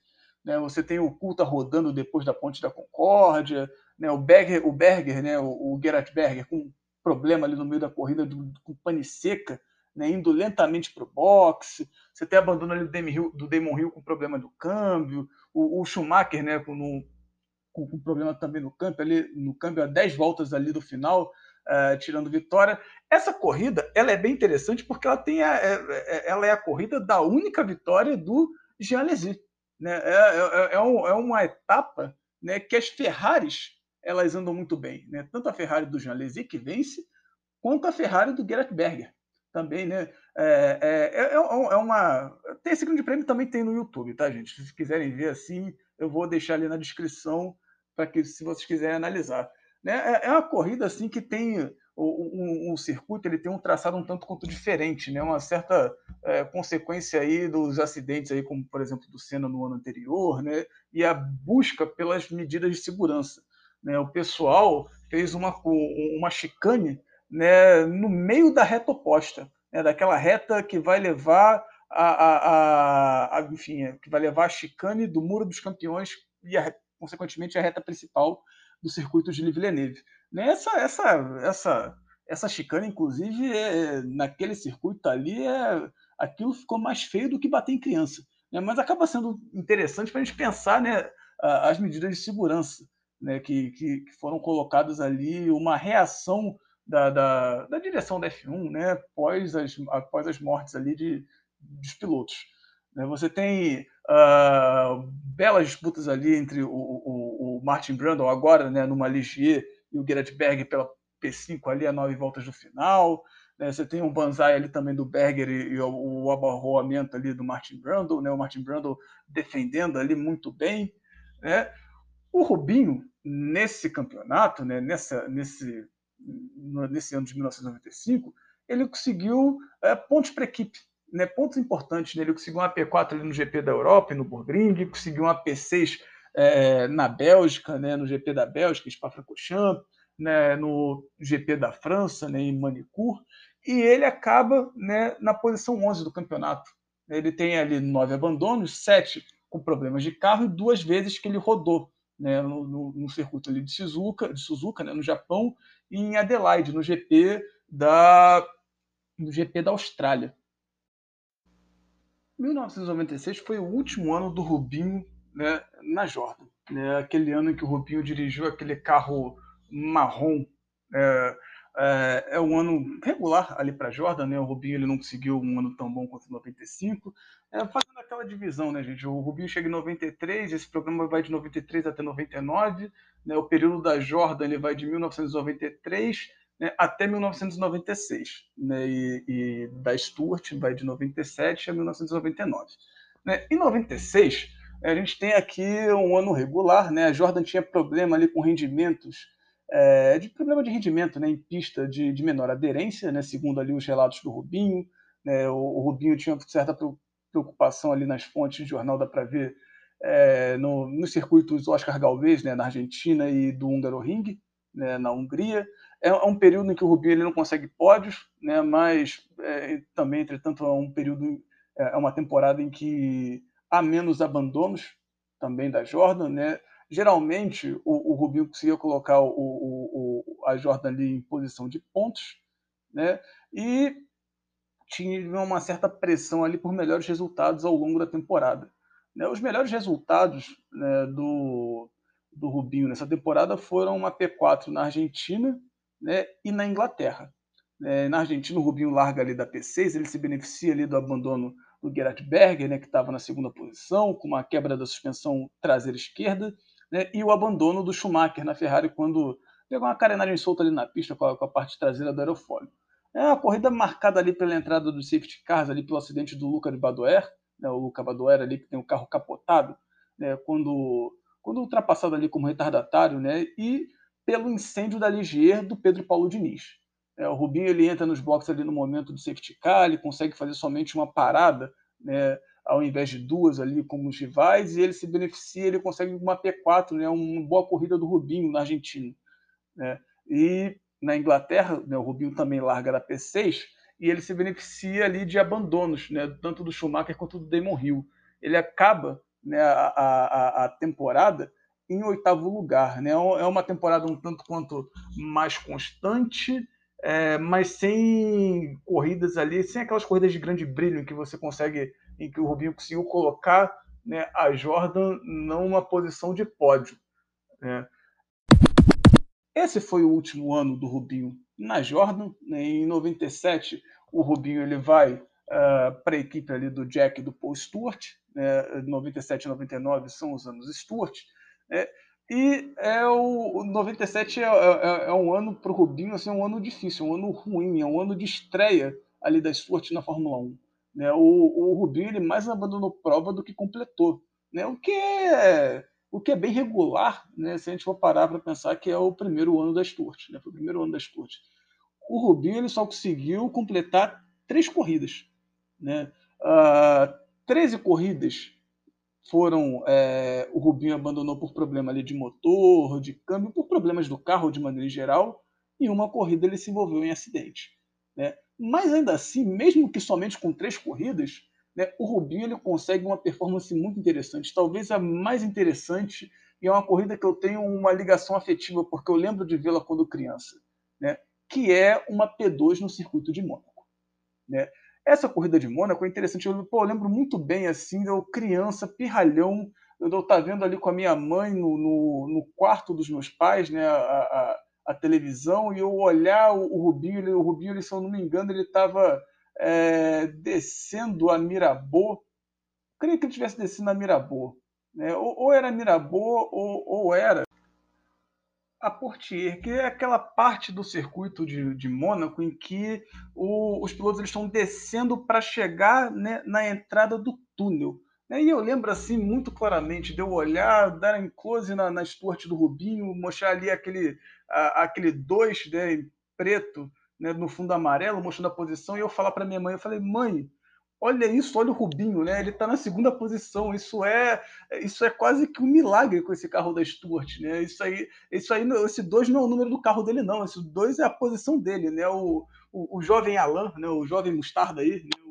Speaker 1: Né, você tem o Coulter rodando depois da ponte da Concórdia, né, o Berger, o Berger né, o, o Gerhard Berger com problema ali no meio da corrida do, com pane seca, né, indo lentamente para o boxe. Você tem abandono ali do Damon Hill, do Damon Hill com problema do câmbio. O, o Schumacher né, com, no, com, com problema também no câmbio, ali, no câmbio a 10 voltas ali do final, uh, tirando vitória. Essa corrida ela é bem interessante porque ela, tem a, é, é, ela é a corrida da única vitória do Jean Lézy. Né? É, é, é, um, é, uma etapa né, que as Ferraris elas andam muito bem. Né? Tanto a Ferrari do Jean que vence, quanto a Ferrari do Gerhard Berger. Também, né? É, é, é, é uma. Tem esse grande prêmio também tem no YouTube, tá, gente? Se quiserem ver assim, eu vou deixar ali na descrição para que, se vocês quiserem analisar. Né? É, é uma corrida assim que tem um, um, circuito, ele tem um traçado um tanto quanto diferente, né? Uma certa é, consequência aí dos acidentes aí, como por exemplo do Senna no ano anterior, né? E a busca pelas medidas de segurança, né? O pessoal fez uma uma chicane, né? No meio da reta oposta, né? Daquela reta que vai levar a, a, a, a enfim, que vai levar a chicane do Muro dos Campeões e consequentemente, a reta principal do circuito de Villeneuve. Né, essa, essa, essa, essa chicane, inclusive, é, naquele circuito ali, é, aquilo ficou mais feio do que bater em criança. Né? Mas acaba sendo interessante para a gente pensar né, as medidas de segurança né, que, que, que, foram colocadas ali, uma reação da, da, da direção da F1 né, após, as, após as mortes ali de, dos pilotos. Né? Você tem uh, belas disputas ali entre o, o, o Martin Brundle, agora né, numa Ligier, e o Gerard Berger pela P5 ali a nove voltas do final. Né? Você tem um banzai ali também do Berger e, e o, o abarroamento ali do Martin Brundle, né? o Martin Brundle defendendo ali muito bem. Né? O Rubinho, nesse campeonato, né? Nessa, nesse, nesse ano de 1995, ele conseguiu é, pontos para equipe né, pontos importantes. Né? Ele conseguiu uma P4 ali no GP da Europa, no Burgring, conseguiu uma P6 é, na Bélgica, né, no GP da Bélgica, Spa-Francorchamps, né, no GP da França, né, em Manicourt, e ele acaba né, na posição 11 do campeonato. Ele tem ali nove abandonos, sete com problemas de carro e duas vezes que ele rodou né, no, no, no circuito ali de Suzuka, de Suzuka né, no Japão, e em Adelaide, no GP da, no GP da Austrália. 1996 foi o último ano do Rubinho né, na Jordan. Né, aquele ano em que o Rubinho dirigiu aquele carro marrom. É, é, é um ano regular ali para Jordan, né? O Rubinho ele não conseguiu um ano tão bom quanto 95. É, fazendo aquela divisão, né, gente? O Rubinho chega em 93, esse programa vai de 93 até 99. Né? O período da Jordan ele vai de 1993 né, até 1996, né, e, e, da Stuart vai de 97 a 1999. Né. Em 96, a gente tem aqui um ano regular, né, a Jordan tinha problema ali com rendimentos, é, de problema de rendimento né, em pista de, de menor aderência, né, segundo ali os relatos do Rubinho, né, o, o Rubinho tinha certa preocupação ali nas fontes de jornal, dá para ver, é, no, nos circuitos Oscar Galvez, né, na Argentina, e do Húngaro Ring, né, na Hungria. É, é um período em que o Rubinho ele não consegue pódios, né, mas é, também, entretanto, é um período, é, é uma temporada em que há menos abandonos também da Jordan. Né? Geralmente, o, o Rubinho conseguia colocar o, o, a Jordan ali em posição de pontos, né? e tinha uma certa pressão ali por melhores resultados ao longo da temporada. Né? Os melhores resultados né, do, do Rubinho nessa temporada foram uma P4 na Argentina né, e na Inglaterra. É, na Argentina, o Rubinho larga ali da P6, ele se beneficia ali do abandono do Gerhard Berger, né, que estava na segunda posição, com uma quebra da suspensão traseira esquerda, né, e o abandono do Schumacher na Ferrari quando pegou uma carenagem solta ali na pista com a, com a parte traseira do aerofólio. É uma corrida marcada ali pela entrada dos safety cars, ali pelo acidente do Luca de Badoer, né, o Luca Badoer ali que tem o carro capotado, né, quando, quando ultrapassado ali como retardatário, né, e pelo incêndio da Ligier do Pedro Paulo Diniz. É, o Rubinho ele entra nos boxes ali no momento do safety car, ele consegue fazer somente uma parada, né, ao invés de duas ali como os rivais, e ele se beneficia, ele consegue uma P4, né, uma boa corrida do Rubinho na Argentina. Né. E na Inglaterra, né, o Rubinho também larga da P6, e ele se beneficia ali de abandonos, né, tanto do Schumacher quanto do Damon Hill. Ele acaba né, a, a, a temporada em oitavo lugar. Né? É, é uma temporada um tanto quanto mais constante, é, mas sem corridas ali, sem aquelas corridas de grande brilho em que você consegue, em que o Rubinho conseguiu colocar né, a Jordan numa posição de pódio. Né? Esse foi o último ano do Rubinho na Jordan. Né? Em 97, o Rubinho ele vai uh, para a equipe ali do Jack e do Paul Stewart. Né? 97 e 99 são os anos Stewart. É, e é o, 97 é, é, é um ano para o Rubinho, assim, um ano difícil, um ano ruim, é um ano de estreia ali da Stuart na Fórmula 1. Né? O, o Rubinho ele mais abandonou prova do que completou, né? o, que é, o que é bem regular né? se a gente for parar para pensar que é o primeiro ano da Stuart. Né? Foi o primeiro ano da Stuart. O Rubinho ele só conseguiu completar três corridas. Né? Uh, ah, 13 corridas foram é, o Rubinho abandonou por problema ali de motor, de câmbio, por problemas do carro de maneira geral, e uma corrida ele se envolveu em acidente. Né? Mas ainda assim, mesmo que somente com três corridas, né, o Rubinho ele consegue uma performance muito interessante, talvez a mais interessante, e é uma corrida que eu tenho uma ligação afetiva, porque eu lembro de vê-la quando criança, né, que é uma P2 no circuito de Mônaco. Né? Essa corrida de Mônaco é interessante. Eu, pô, eu lembro muito bem, assim, eu criança, pirralhão, eu estar vendo ali com a minha mãe no, no, no quarto dos meus pais, né, a, a, a, televisão, e eu olhar o, o Rubinho, ele, o Rubinho, ele, se eu não me engano, ele estava é, descendo a Mirabô, creio que ele tivesse descido na Mirabeau. Né? Ou, ou, era Mirabeau ou, ou era a Portier, que é aquela parte do circuito de, de Mônaco em que o, os pilotos eles estão descendo para chegar né, na entrada do túnel. Né? E eu lembro assim muito claramente de eu olhar, dar um close na, na Stuart do Rubinho, mostrar ali aquele, a, aquele dois né, em preto né, no fundo amarelo, mostrando a posição, e eu falar para minha mãe, eu falei, mãe, olha isso, olha o Rubinho, né? Ele está na segunda posição. Isso é, isso é quase que um milagre com esse carro da Stuart, né? Isso aí, isso aí, esse dois não é o número do carro dele, não. Esse dois é a posição dele, né? O, o, o jovem Alain, né? O jovem Mostarda aí, né?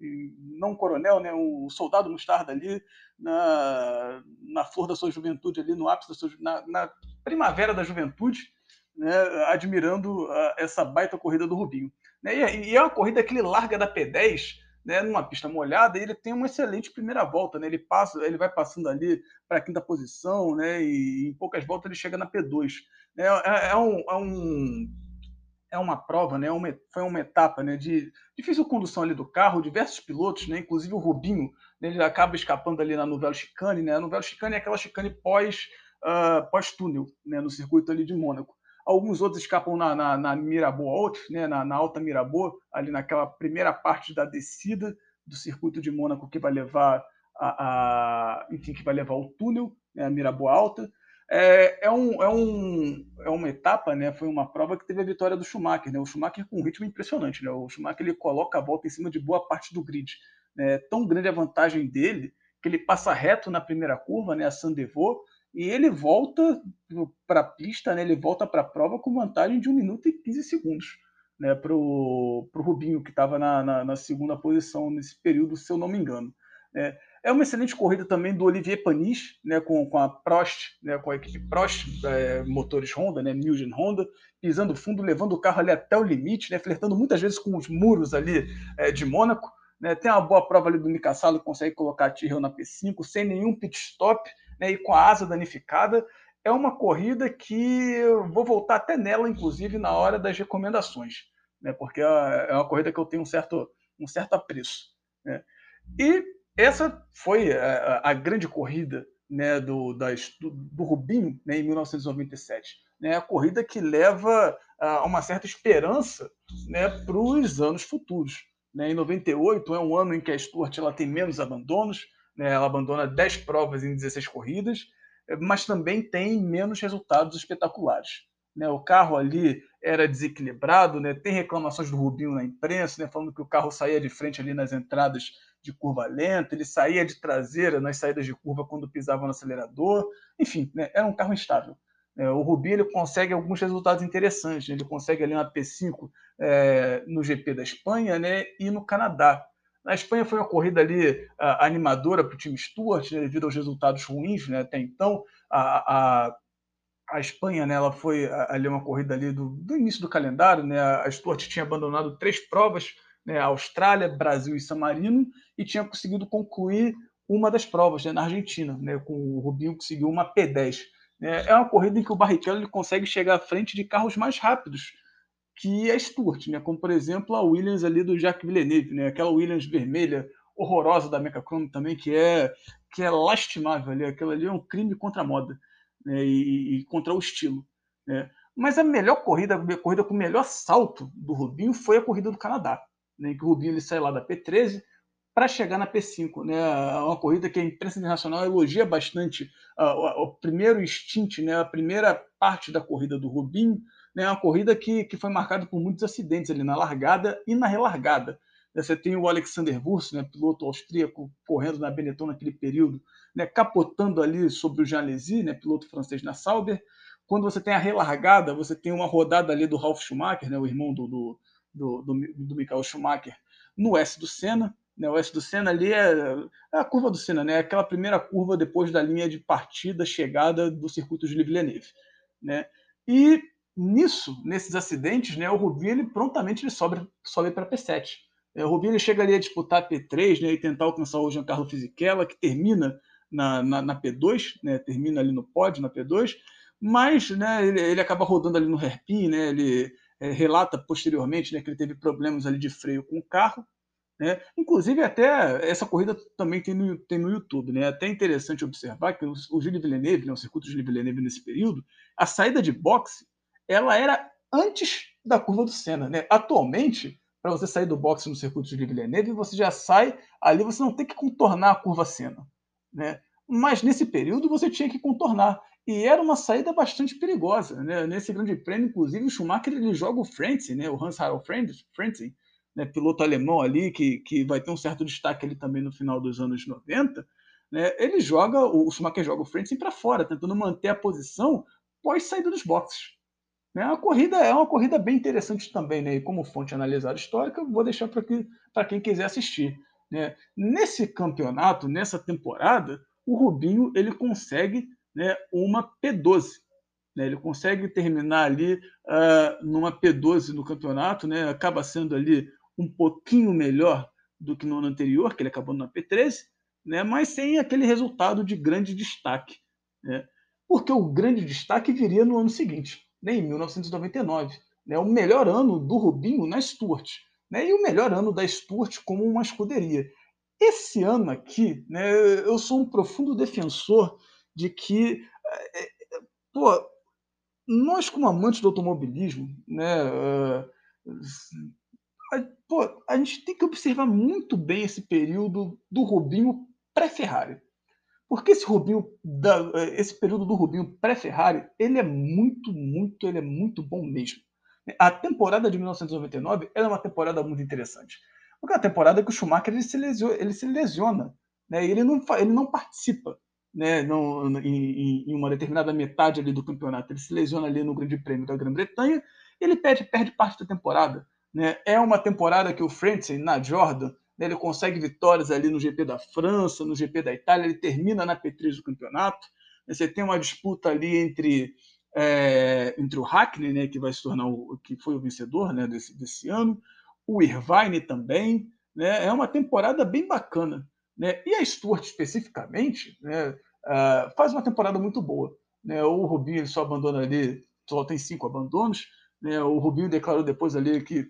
Speaker 1: Não coronel, né? O soldado Mostarda ali na, na flor da sua juventude, ali no ápice da sua, na, na primavera da juventude, né? Admirando uh, essa baita corrida do Rubinho. Né? E, e é uma corrida que ele larga da P10 né, numa pista molhada, ele tem uma excelente primeira volta, né? Ele passa, ele vai passando ali para a quinta posição, né? E em poucas voltas ele chega na P2. Né? É, é, um, é, um, é uma prova, né? Uma, foi uma etapa, né? De difícil condução ali do carro, diversos pilotos, né? Inclusive o Rubinho, né? ele acaba escapando ali na novela chicane, né? A novela chicane é aquela chicane pós uh, pós túnel, né? No circuito ali de Mônaco. Alguns outros escapam na, na, na Mirabeau Alt, né, na, na, Alta Mirabeau, ali naquela primeira parte da descida do circuito de Mônaco que vai levar a, a enfim, que vai levar o túnel, né, a Mirabeau Alta. É, é, um, é, um, é uma etapa, né, foi uma prova que teve a vitória do Schumacher. Né, o Schumacher com um ritmo impressionante. Né, o Schumacher ele coloca a volta em cima de boa parte do grid. Né, tão grande a vantagem dele que ele passa reto na primeira curva, né, a Sandevaux, e ele volta para a pista, né? ele volta para a prova com vantagem de 1 minuto e 15 segundos né? para o Rubinho, que estava na, na, na, segunda posição nesse período, se eu não me engano. É, é uma excelente corrida também do Olivier Panis, né, com, com a Prost, né, com a equipe Prost, é, motores Honda, né, Mugen Honda, pisando fundo, levando o carro ali até o limite, né, flertando muitas vezes com os muros ali é, de Mônaco. Né, tem uma boa prova ali do Mika Salo, consegue colocar a Tyrrell na P5 sem nenhum pit stop né, e com a asa danificada. É uma corrida que eu vou voltar até nela, inclusive, na hora das recomendações, né, porque é, é uma corrida que eu tenho um certo, um certo apreço. Né. E essa foi a, a grande corrida né, do, do, do Rubinho né, em 1997. Né, a corrida que leva a uma certa esperança né, para os anos futuros. Né. Em 98 é um ano em que a Stuart ela tem menos abandonos, né? ela abandona 10 provas em 16 corridas, mas também tem menos resultados espetaculares. Né? O carro ali era desequilibrado, né? tem reclamações do Rubinho na imprensa, né? falando que o carro saía de frente ali nas entradas de curva lenta, ele saía de traseira nas saídas de curva quando pisava no acelerador, enfim, né? era um carro instável. É, o Rubinho ele consegue alguns resultados interessantes. Né? Ele consegue ali uma P5 é, no GP da Espanha né? e no Canadá. Na Espanha foi uma corrida ali uh, animadora para o time Stuart, né, devido aos resultados ruins né, até então. A, a, a Espanha né, ela foi ali uma corrida ali do, do, início do calendário. Né, a Stuart tinha abandonado três provas, né, Austrália, Brasil e San Marino, e tinha conseguido concluir uma das provas né, na Argentina, né, com o Rubinho conseguiu uma P10. Né. É uma corrida em que o Barrichello ele consegue chegar à frente de carros mais rápidos que é Stuart, né? como por exemplo a Williams ali do Jacques Villeneuve, né? aquela Williams vermelha horrorosa da Mecachrome também, que é, que é lastimável ali, aquilo ali é um crime contra a moda né? e, e, contra o estilo. Né? Mas a melhor corrida, a corrida com o melhor salto do Rubinho foi a corrida do Canadá, né? que o Rubinho ele sai lá da P13 para chegar na P5. Né? É uma corrida que a imprensa internacional elogia bastante uh, o, primeiro stint, né? a primeira parte da corrida do Rubinho, né, uma corrida que, que foi marcada por muitos acidentes ali na largada e na relargada. Você tem o Alexander Wurz, né, piloto austríaco, correndo na Benetton naquele período, né, capotando ali sobre o Lézy, né, piloto francês na Sauber. Quando você tem a relargada, você tem uma rodada ali do Ralf Schumacher, né, o irmão do, do, do, do, do Michael Schumacher, no S do Senna. Né, o S do Senna ali é, é, a curva do Senna, né, aquela primeira curva depois da linha de partida, chegada do circuito de Villeneuve. Né? E nisso, nesses acidentes, né, o Rubinho ele prontamente ele sobe, sobe para P7. É, o Rubinho ele chega ali a disputar P3 né, e tentar alcançar o Giancarlo Fisichella, que termina na, na, na P2, né, termina ali no pódio na P2, mas né, ele, ele acaba rodando ali no hairpin, né, ele é, relata posteriormente né, que ele teve problemas ali de freio com o carro, Né? Inclusive, até essa corrida também tem no, tem no YouTube. Né? É até interessante observar que o, o Gilles Villeneuve, né, o circuito Gilles Villeneuve nesse período, a saída de boxe ela era antes da curva do Senna. Né? Atualmente, para você sair do boxe no circuito Gilles Villeneuve, você já sai ali, você não tem que contornar a curva Senna. Né? Mas nesse período você tinha que contornar. E era uma saída bastante perigosa. Né? Nesse grande prêmio, inclusive, o Schumacher ele joga o Frentzen, né? o Hans-Harald Frentzen, né? piloto alemão ali, que, que vai ter um certo destaque ali também no final dos anos 90. Né? Ele joga, o Schumacher joga o Frentzen para fora, tentando manter a posição pós saída dos boxes. Né? A corrida é uma corrida bem interessante também, né? E como fonte analisada histórica, vou deixar para quem quiser assistir. Né? Nesse campeonato, nessa temporada, o Rubinho ele consegue né, uma P12. Né? Ele consegue terminar ali uh, numa P12 no campeonato, né? acaba sendo ali um pouquinho melhor do que no ano anterior, que ele acabou na P13, né? mas sem aquele resultado de grande destaque. Né? Porque o grande destaque viria no ano seguinte, né? em 1999. Né? O melhor ano do Rubinho na Stuart. Né? E o melhor ano da Stuart como uma escuderia. Esse ano aqui, né, eu sou um profundo defensor de que, é, é, pô, nós como amantes do automobilismo, né, uh, pô, a gente tem que observar muito bem esse período do Rubinho pré-Ferrari. Porque esse Rubinho, esse período do Rubinho pré-Ferrari, ele é muito, muito, ele é muito bom mesmo. A temporada de 1999 é uma temporada muito interessante. Porque é uma temporada que o Schumacher ele se lesiona, ele se lesiona né? ele, não, ele não participa né? em, em, uma determinada metade ali do campeonato. Ele se lesiona ali no Grande Prêmio da Grã-Bretanha ele perde, perde parte da temporada. Né? É uma temporada que o Frentzen, na Jordan, né, ele consegue vitórias ali no GP da França, no GP da Itália, ele termina na P3 do campeonato. Você tem uma disputa ali entre, é, entre o Hackney, né, que vai se tornar o que foi o vencedor né, desse, desse ano, o Irvine também. Né, é uma temporada bem bacana. Né? E a Stuart, especificamente, né, uh, faz uma temporada muito boa. Né? O Rubinho só abandona ali, só tem cinco abandonos, né? O Rubinho declarou depois ali que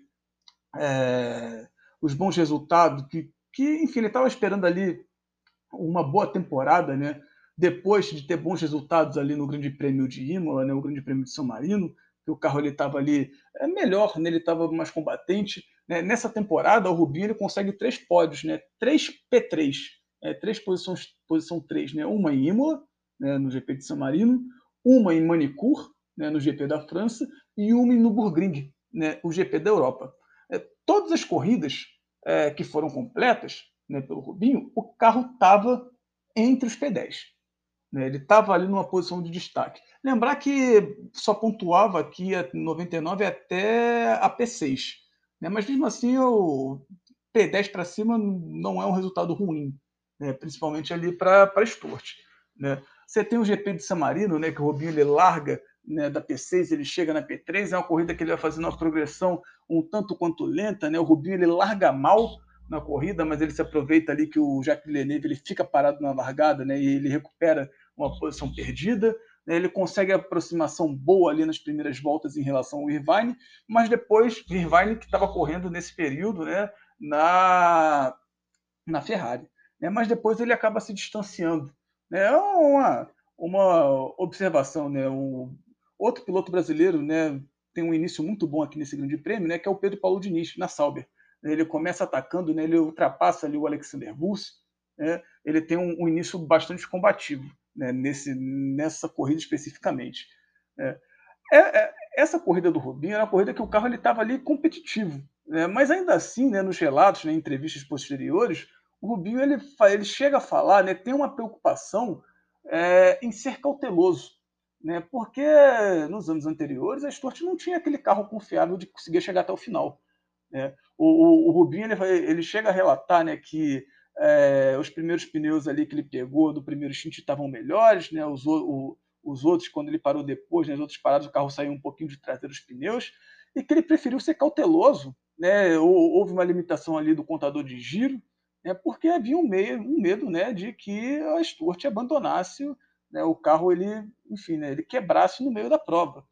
Speaker 1: é, os bons resultados, que, que enfim, ele estava esperando ali uma boa temporada, né? Depois de ter bons resultados ali no Grande Prêmio de Imola, né? O Grande Prêmio de São Marino, que o carro ele estava ali é, melhor, né? ele estava mais combatente. Né? Nessa temporada, o Rubinho ele consegue três pódios, né? Três P3, é, três posições, posição 3, né? Uma em Imola, né? no GP de São Marino, uma em Manicourt, né? no GP da França, e uma em Nürburgring, né, o GP da Europa. É, todas as corridas é, que foram completas né, pelo Rubinho, o carro estava entre os P10. Né, ele estava ali numa posição de destaque. Lembrar que só pontuava aqui a 99 até a P6. Né, mas mesmo assim, o P10 para cima não é um resultado ruim, né, principalmente ali para Stuart. Né. Você tem o GP de San Marino, né, que o Rubinho ele larga né, da P6, ele chega na P3, é uma corrida que ele vai fazendo uma progressão um tanto quanto lenta, né? O Rubinho ele larga mal na corrida, mas ele se aproveita ali que o Jacques Villeneuve ele fica parado na largada, né? E ele recupera uma posição perdida. Né? Ele consegue a aproximação boa ali nas primeiras voltas em relação ao Irvine, mas depois Irvine que estava correndo nesse período, né? Na na Ferrari, né? Mas depois ele acaba se distanciando, né? É uma uma observação, né? O Outro piloto brasileiro, né, tem um início muito bom aqui nesse Grande Prêmio, né, que é o Pedro Paulo Diniz, na Sauber. Ele começa atacando, né, ele ultrapassa ali o Alexander Bus, né, ele tem um, um, início bastante combativo né, nesse, nessa corrida especificamente. Né. É, é, essa corrida do Rubinho era uma corrida que o carro estava ali competitivo, né, mas ainda assim, né, nos relatos, né, em entrevistas posteriores, o Rubinho ele, ele chega a falar, né, tem uma preocupação é, em ser cauteloso né? Porque nos anos anteriores a Stuart não tinha aquele carro confiável de conseguir chegar até o final. Né? O, o, o Rubinho ele, ele, chega a relatar né, que é, os primeiros pneus ali que ele pegou do primeiro stint estavam melhores, né? os, o, os outros, quando ele parou depois, né, os outros parados, o carro saiu um pouquinho de trás dos pneus, e que ele preferiu ser cauteloso. Né? Houve uma limitação ali do contador de giro, né? porque havia um, meio, um medo né, de que a Stuart abandonasse né, o carro ele, enfim, né, ele quebrasse no meio da prova.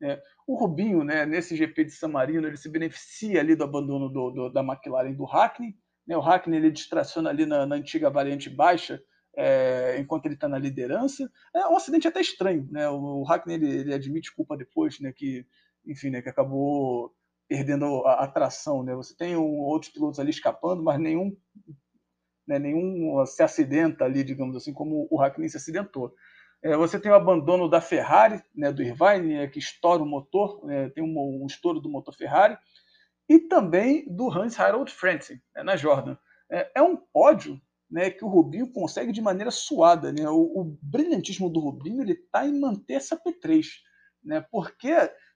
Speaker 1: Né. O Rubinho, né, nesse GP de San Marino, ele se beneficia ali do abandono do, do, da McLaren do Hackney, né? o Hackney ele distraciona ali na, na antiga variante baixa, é, enquanto ele está na liderança. É um acidente até estranho, né? O, Hackney ele, ele, admite culpa depois, né? Que, enfim, né? Que acabou perdendo a, a tração, né? Você tem um, outros pilotos ali escapando, mas nenhum, né? Nenhum se acidenta ali, digamos assim, como o Hackney se acidentou. É, você tem o abandono da Ferrari, né? Do Irvine, né, que estoura o motor, né, tem um, um estouro do motor Ferrari e também do Hans Harold Frentzen, né, na Jordan. É, é, um pódio né, que o Rubinho consegue de maneira suada. Né? O, o brilhantismo do Rubinho está em manter essa P3, né? porque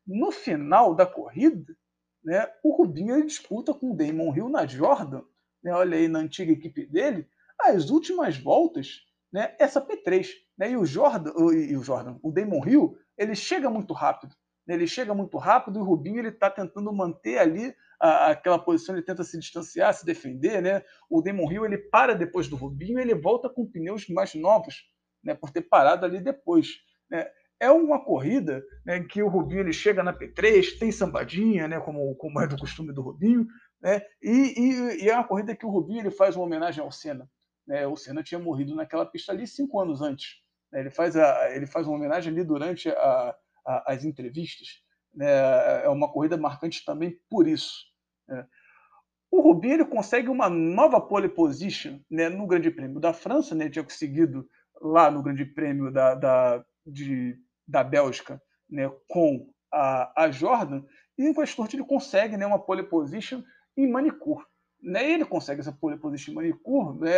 Speaker 1: no final da corrida, né, o Rubinho disputa com o Damon Hill na Jordan, né, olha aí na antiga equipe dele, as últimas voltas, né, essa P3. Né, e o Jordan, o, e o Jordan, o Damon Hill, ele chega muito rápido. Né, ele chega muito rápido e o Rubinho ele está tentando manter ali a, aquela posição, ele tenta se distanciar, se defender, né? O Demon Hill ele para depois do Rubinho, ele volta com pneus mais novos, né? Por ter parado ali depois, né? É uma corrida né, que o Rubinho ele chega na P3, tem sambadinha, né, como, como é do costume do Rubinho, né, e, e, e, é uma corrida que o Rubinho ele faz uma homenagem ao Senna. Né, o Senna tinha morrido naquela pista ali cinco anos antes. Né, ele, faz a, ele faz uma homenagem ali durante a, a, as entrevistas. Né, é uma corrida marcante também por isso. É. O Rubinho ele consegue uma nova pole position né, no Grande Prêmio da França, né, tinha conseguido lá no Grande Prêmio da, da, de, da Bélgica né, com a, a Jordan, e em Westport ele consegue né, uma pole position em Manicure. Né, ele consegue essa pole position em Manicure né,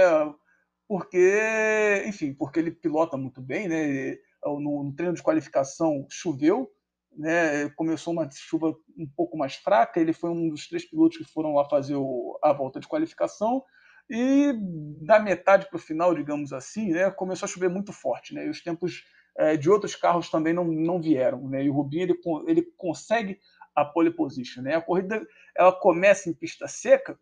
Speaker 1: porque, enfim, porque ele pilota muito bem, né, no, no treino de qualificação choveu, né, começou uma chuva um pouco mais fraca, ele foi um dos três pilotos que foram lá fazer o, a volta de qualificação, e da metade para o final, digamos assim, né, começou a chover muito forte, né, e os tempos é, de outros carros também não, não vieram, né, e o Rubinho ele, ele consegue a pole position, né, a corrida ela começa em pista seca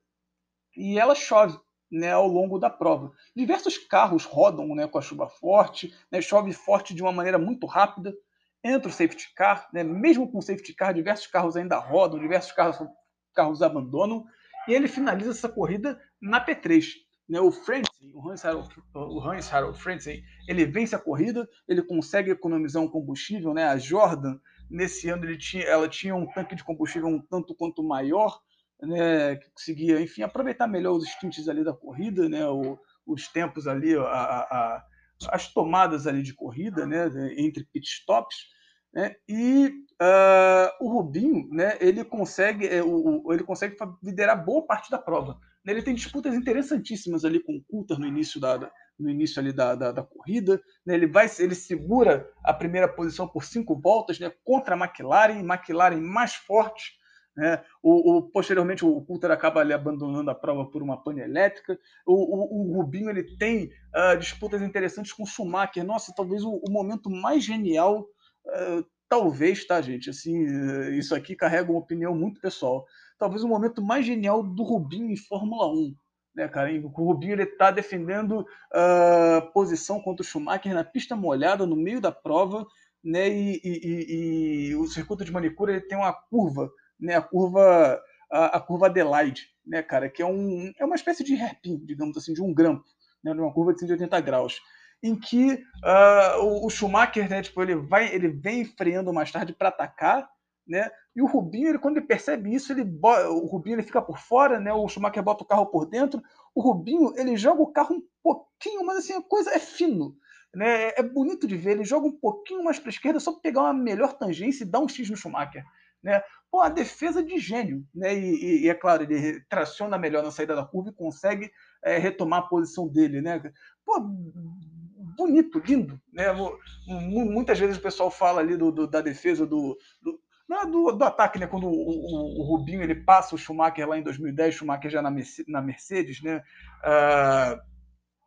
Speaker 1: e ela chove, né, ao longo da prova. Diversos carros rodam né, com a chuva forte, né, chove forte de uma maneira muito rápida, entra o safety car, né? mesmo com o safety car, diversos carros ainda rodam, diversos carros, carros abandonam, e ele finaliza essa corrida na P3. Né? O Frentzen, o Hans Harold, o Hans Harold Frentzen, ele vence a corrida, ele consegue economizar um combustível, né? a Jordan, nesse ano, ele tinha, ela tinha um tanque de combustível um tanto quanto maior, né? que conseguia, enfim, aproveitar melhor os stints ali da corrida, né? O, os tempos ali, a, a, as tomadas ali de corrida, né, entre pitstops, né, e uh, o Rubinho, né, ele consegue, é, o, ele consegue liderar boa parte da prova. Ele tem disputas interessantíssimas ali com o Coulter no início da, no início ali da, da, da corrida, né, ele vai, ele segura a primeira posição por cinco voltas, né, contra a McLaren, McLaren mais forte, né? O, o, posteriormente, o Coulter acaba ali abandonando a prova por uma pane elétrica. O, o, o Rubinho ele tem uh, disputas interessantes com o Schumacher. Nossa, talvez o, momento mais genial, uh, talvez, tá, gente? Assim, uh, isso aqui carrega uma opinião muito pessoal. Talvez o momento mais genial do Rubinho em Fórmula 1. Né, cara? O Rubinho ele está defendendo posição contra o Schumacher na pista molhada, no meio da prova. Né, e, e, e, e o circuito de manicure ele tem uma curva né, a curva a, a, curva Adelaide, né, cara, que é, um, é uma espécie de hairpin, digamos assim, de um grampo, né, uma curva de 180 graus, em que uh, o, o, Schumacher, né, tipo, ele vai, ele vem freando mais tarde para atacar, né, e o Rubinho, ele, quando ele percebe isso, ele o Rubinho ele fica por fora, né, o Schumacher bota o carro por dentro, o Rubinho ele joga o carro um pouquinho, mas assim a coisa é fino, né, é bonito de ver, ele joga um pouquinho mais para esquerda só para pegar uma melhor tangência e dar um X no Schumacher. Né? Pô, a defesa de gênio, né? E, e, e, é claro, ele traciona melhor na saída da curva e consegue é, retomar a posição dele, né? Pô, bonito, lindo, né? Muitas vezes o pessoal fala ali do, do da defesa do, do do, do, ataque, né? Quando o, o, o, Rubinho ele passa o Schumacher lá em 2010, Schumacher já na, na Mercedes, né? Uh,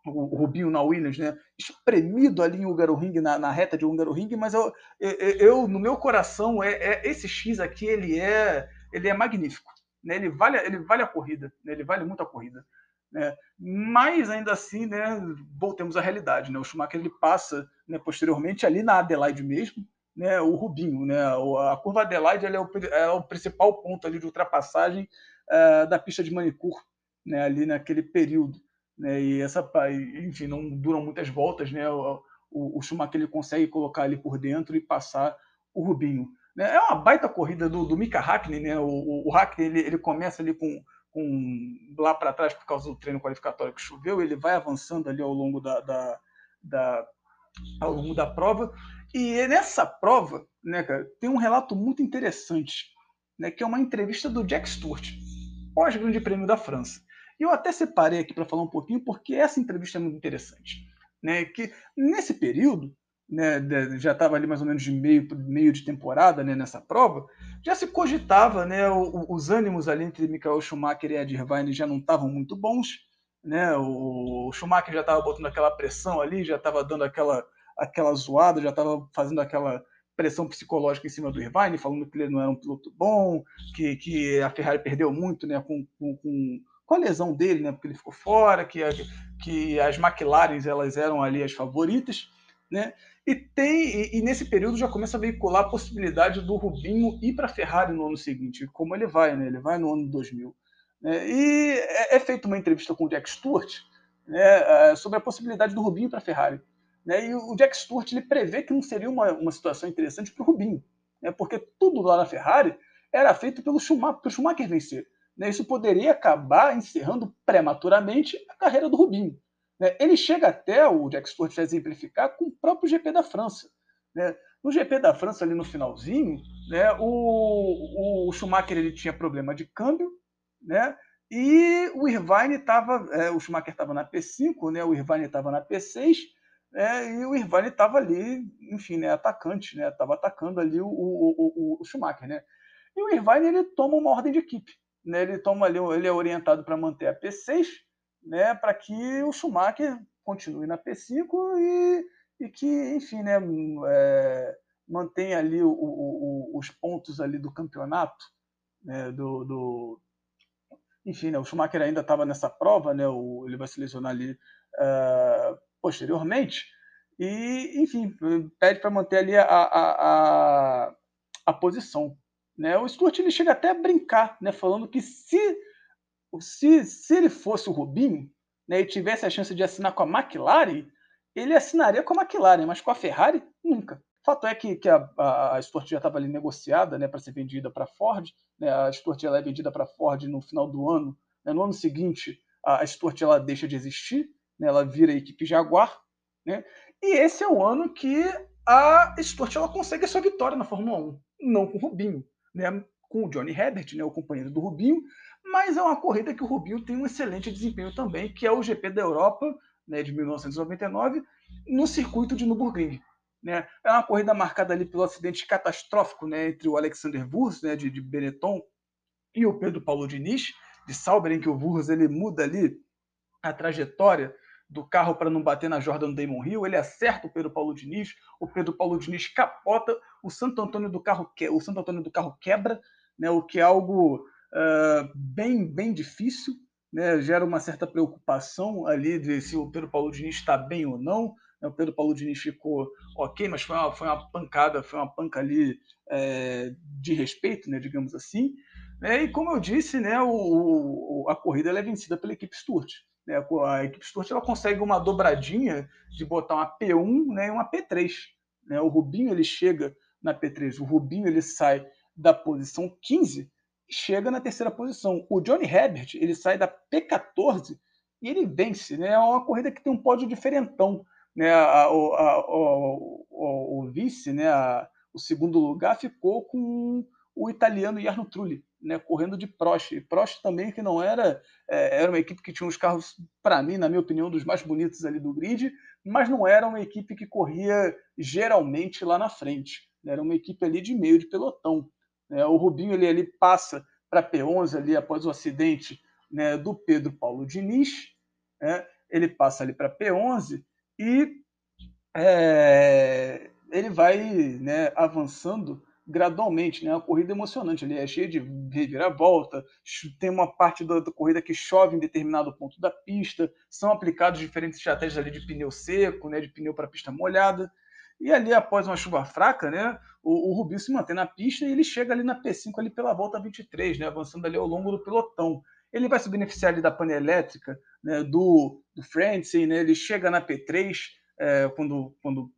Speaker 1: o Rubinho na Williams, né? Espremido ali em Hungaroring, na, na reta de Hungaroring, mas eu, eu, eu, no meu coração, é, é, esse X aqui, ele é, ele é magnífico, né? Ele vale, ele vale a corrida, né? Ele vale muito a corrida, né? Mas ainda assim, né? Voltemos à realidade, né? O Schumacher ele passa, né? Posteriormente ali na Adelaide mesmo, né? O Rubinho, né? A curva Adelaide é o, é o principal ponto ali de ultrapassagem uh, da pista de manicure né, ali naquele período. Né, e essa, enfim, não duram muitas voltas, né? O, o, o Schumacher ele consegue colocar ali por dentro e passar o Rubinho. Né? É uma baita corrida do, do Mika Hakkinen, né? O, o, o Hakkinen ele, ele começa ali com, com lá para trás por causa do treino qualificatório que choveu, ele vai avançando ali ao longo da, da, da ao longo da prova. E nessa prova, né, cara, tem um relato muito interessante, né, que é uma entrevista do Jack Stewart, pós-Grande Prêmio da França. Eu até separei aqui para falar um pouquinho, porque essa entrevista é muito interessante. Né, que nesse período, né, já estava ali mais ou menos de meio, meio de temporada né, nessa prova, já se cogitava, né, os ânimos ali entre Michael Schumacher e Ed Irvine já não estavam muito bons, né, o Schumacher já estava botando aquela pressão ali, já estava dando aquela, aquela zoada, já estava fazendo aquela pressão psicológica em cima do Irvine, falando que ele não era um piloto bom, que, que a Ferrari perdeu muito né, com, com, com a lesão dele, né, porque ele ficou fora, que, que as McLarens elas eram ali as favoritas, né? E tem e, e, nesse período já começa a veicular a possibilidade do Rubinho ir para a Ferrari no ano seguinte, como ele vai, né? Ele vai no ano 2000. Né? E é, é feita uma entrevista com o Jack Stewart né, é, sobre a possibilidade do Rubinho para a Ferrari. Né? E o Jack Stewart ele prevê que não seria uma, uma situação interessante para o Rubinho, né? porque tudo lá na Ferrari era feito pelo Schumacher, Schumacher vencer. Né? Isso poderia acabar encerrando prematuramente a carreira do Rubinho. Né? Ele chega até, o Jack Stewart vai exemplificar, com o próprio GP da França. Né? No GP da França, ali no finalzinho, né, o, o Schumacher ele tinha problema de câmbio, né, e o Irvine estava, é, o Schumacher estava na P5, né, o Irvine estava na P6, né, e o Irvine estava ali, enfim, né, atacante, né, estava atacando ali o, o, o, o, Schumacher. Né, e o Irvine ele toma uma ordem de equipe, né, ele toma ali, ele é orientado para manter a P6, né, para que o Schumacher continue na P5 e, e que, enfim, né, é, mantenha ali o, o, o, os pontos ali do campeonato, né, do, do, enfim, né, o Schumacher ainda estava nessa prova, né, o, ele vai se lesionar ali uh, posteriormente, e, enfim, pede para manter ali a, a, a, a posição. Né? O Stuart ele chega até a brincar, né, falando que se se, se ele fosse o Rubinho né, e tivesse a chance de assinar com a McLaren, ele assinaria com a McLaren, mas com a Ferrari, nunca. Fato é que, que a, a, Stuart já estava ali negociada né, para ser vendida para a Ford. Né, a Stuart ela é vendida para a Ford no final do ano. Né, no ano seguinte, a, a Stuart ela deixa de existir, né, ela vira a equipe Jaguar. Né, e esse é o ano que a Stuart ela consegue a sua vitória na Fórmula 1, não com o Rubinho, né, com o Johnny Herbert, né, o companheiro do Rubinho, mas é uma corrida que o Rubinho tem um excelente desempenho também, que é o GP da Europa, né, de 1999, no circuito de Nürburgring. Né? É uma corrida marcada ali pelo acidente catastrófico né, entre o Alexander Wurz, né, de, de Benetton, e o Pedro Paulo Diniz, de Sauber, em que o Wurz ele muda ali a trajetória do carro para não bater na Jordan Damon Hill, ele acerta o Pedro Paulo Diniz, o Pedro Paulo Diniz capota, o Santo Antônio do carro, que... o Santo Antônio do carro quebra, né, o que é algo uh, bem, bem difícil, né? gera uma certa preocupação ali de se o Pedro Paulo Diniz está bem ou não. Né? O Pedro Paulo Diniz ficou ok, mas foi uma, foi uma pancada, foi uma panca ali é, de respeito, né? digamos assim. Né? E como eu disse, né, o, o, a corrida é vencida pela equipe Sturt. Né? A equipe Sturt ela consegue uma dobradinha de botar uma P1 né, e uma P3. Né? O Rubinho ele chega na P3, o Rubinho ele sai da posição 15 chega na terceira posição. O Johnny Herbert ele sai da P14 e ele vence. Né? É uma corrida que tem um pódio diferentão. Né? A, a, a, o, o, vice, né? o segundo lugar, ficou com o italiano Jarno Trulli, né? correndo de Prost. E Prost também, que não era. É, era uma equipe que tinha uns carros, para mim, na minha opinião, dos mais bonitos ali do grid, mas não era uma equipe que corria geralmente lá na frente. Né? Era uma equipe ali de meio de pelotão. Né? O Rubinho ele, ele passa para P11 ali após o acidente né, do Pedro Paulo Diniz, né? ele passa ali para P11 e é, ele vai né, avançando gradualmente, né? Uma corrida emocionante ali, é cheia de reviravolta, tem uma parte da, da, corrida que chove em determinado ponto da pista, são aplicados diferentes estratégias ali de pneu seco, né? De pneu para pista molhada. E ali, após uma chuva fraca, né, o, o Rubinho se mantém na pista e ele chega ali na P5 ali pela volta 23, né, avançando ali ao longo do pelotão. ele vai se beneficiar ali da pane elétrica né, do, do Francis, né, ele chega na P3 é, quando, quando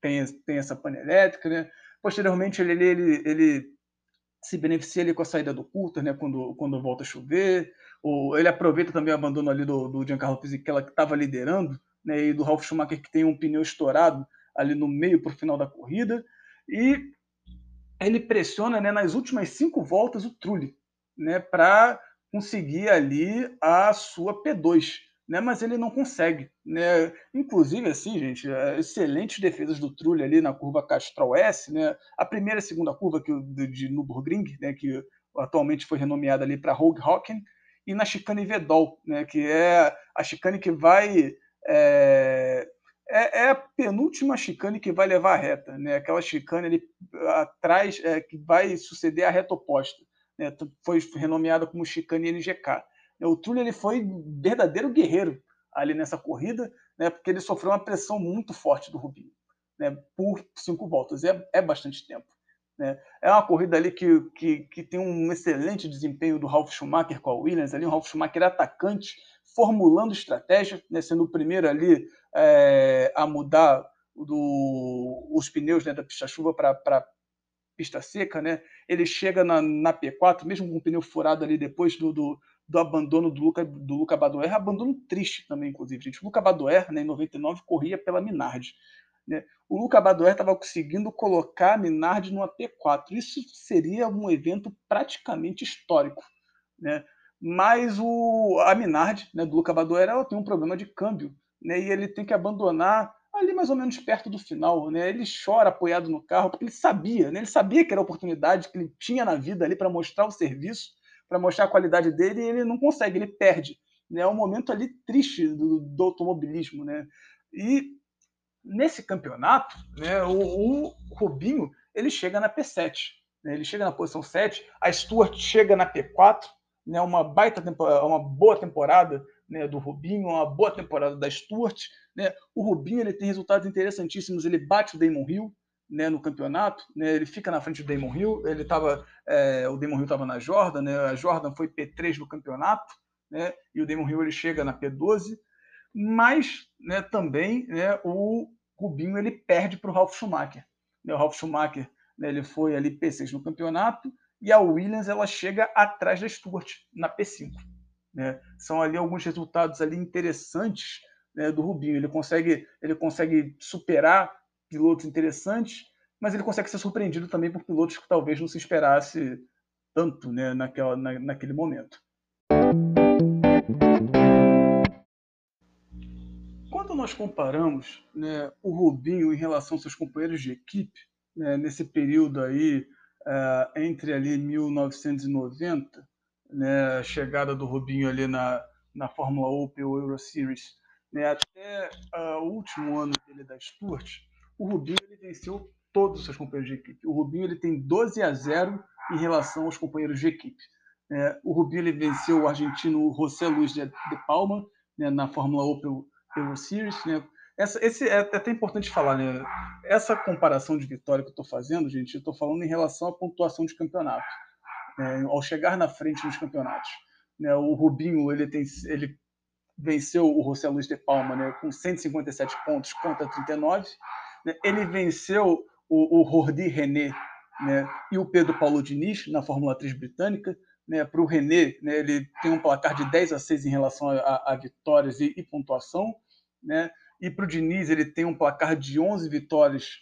Speaker 1: tem, tem essa pane elétrica, né? Posteriormente ele, ele, ele se beneficia ali com a saída do Coulter, né, quando, quando volta a chover, ou ele aproveita também o abandono ali do, do Giancarlo Fisichella, que estava liderando, né, e do Ralf Schumacher, que tem um pneu estourado ali no meio para o final da corrida, e ele pressiona né, nas últimas cinco voltas o Trulli, né, para conseguir ali a sua P2, né, mas ele não consegue. Né? Inclusive, assim, gente, é, excelentes defesas do Trulli ali na curva Castrol S, né? a primeira e segunda curva que, de, de Nürburgring, né, que atualmente foi renomeada ali para Hooghocken, e na chicane Vedol, né, que é a chicane que vai é, é, é, a penúltima chicane que vai levar a reta, né? Aquela chicane ali atrás é, que vai suceder a reta oposta. Né? Foi renomeada como chicane NGK. O Trulli ele foi verdadeiro guerreiro ali nessa corrida, né? Porque ele sofreu uma pressão muito forte do Rubinho, né? Por cinco voltas é, é bastante tempo. Né? É uma corrida ali que, que, que tem um excelente desempenho do Ralf Schumacher com a Williams, ali um Ralf Schumacher atacante, formulando estratégia, né? sendo o primeiro ali é, a mudar do, os pneus né, da pista-chuva para pista seca. Né? Ele chega na, na P4, mesmo com o pneu furado ali depois do, do, do abandono do Luca, do Luca Badoer, abandono triste também, inclusive, gente. O Luca Badoer, né, em 99, corria pela Minardi. Né? O Luca Badoer estava conseguindo colocar a Minardi no AP4. Isso seria um evento praticamente histórico. Né? Mas o, a Minardi, né, do Luca Badoer, ela tem um problema de câmbio. Né? E ele tem que abandonar ali mais ou menos perto do final. Né? Ele chora apoiado no carro, porque ele sabia, né? ele sabia que era a oportunidade que ele tinha na vida ali para mostrar o serviço, para mostrar a qualidade dele, e ele não consegue, ele perde. Né? É um momento ali triste do, do automobilismo. Né? E Nesse campeonato, né, o, o Rubinho ele chega na P7, né, ele chega na posição 7, a Stuart chega na P4, né, uma baita uma boa temporada né, do Rubinho, uma boa temporada da Stuart. Né. O Rubinho ele tem resultados interessantíssimos, ele bate o Damon Hill né, no campeonato, né, ele fica na frente do Damon Hill, ele tava, é, o Damon Hill estava na Jordan, né, a Jordan foi P3 no campeonato, né, e o Damon Hill ele chega na P12, mas né, também né, o Rubinho ele perde para o Ralf Schumacher. Né, o Ralf Schumacher né, ele foi ali P6 no campeonato e a Williams ela chega atrás da Stuart na P5. Né? São ali alguns resultados ali interessantes né, do Rubinho. Ele consegue, ele consegue superar pilotos interessantes, mas ele consegue ser surpreendido também por pilotos que talvez não se esperasse tanto né, naquela, na, naquele momento. Quando nós comparamos né, o Rubinho em relação aos seus companheiros de equipe, né, nesse período aí, uh, entre ali 1990, né, a chegada do Rubinho ali na, na Fórmula ou Euro Series, né, até uh, o último ano dele da Stuart, o Rubinho ele venceu todos os seus companheiros de equipe. O Rubinho ele tem 12 a 0 em relação aos companheiros de equipe. É, o Rubinho ele venceu o argentino José Luiz de, Palma né, na Fórmula Opel Euro Series, né? Essa, esse é até importante falar, né? Essa comparação de vitória que eu estou fazendo, gente, eu estou falando em relação à pontuação de campeonato, né? ao chegar na frente nos campeonatos. Né? O Rubinho ele tem, ele venceu o José Luiz de Palma, né? Com 157 pontos contra 39. Né? Ele venceu o, o René, né? E o Pedro Paulo Diniz na Fórmula 3 britânica. Né, para o René, né, ele tem um placar de 10 a 6 em relação a, a vitórias e, e, pontuação. Né, e para o Diniz, ele tem um placar de 11 vitórias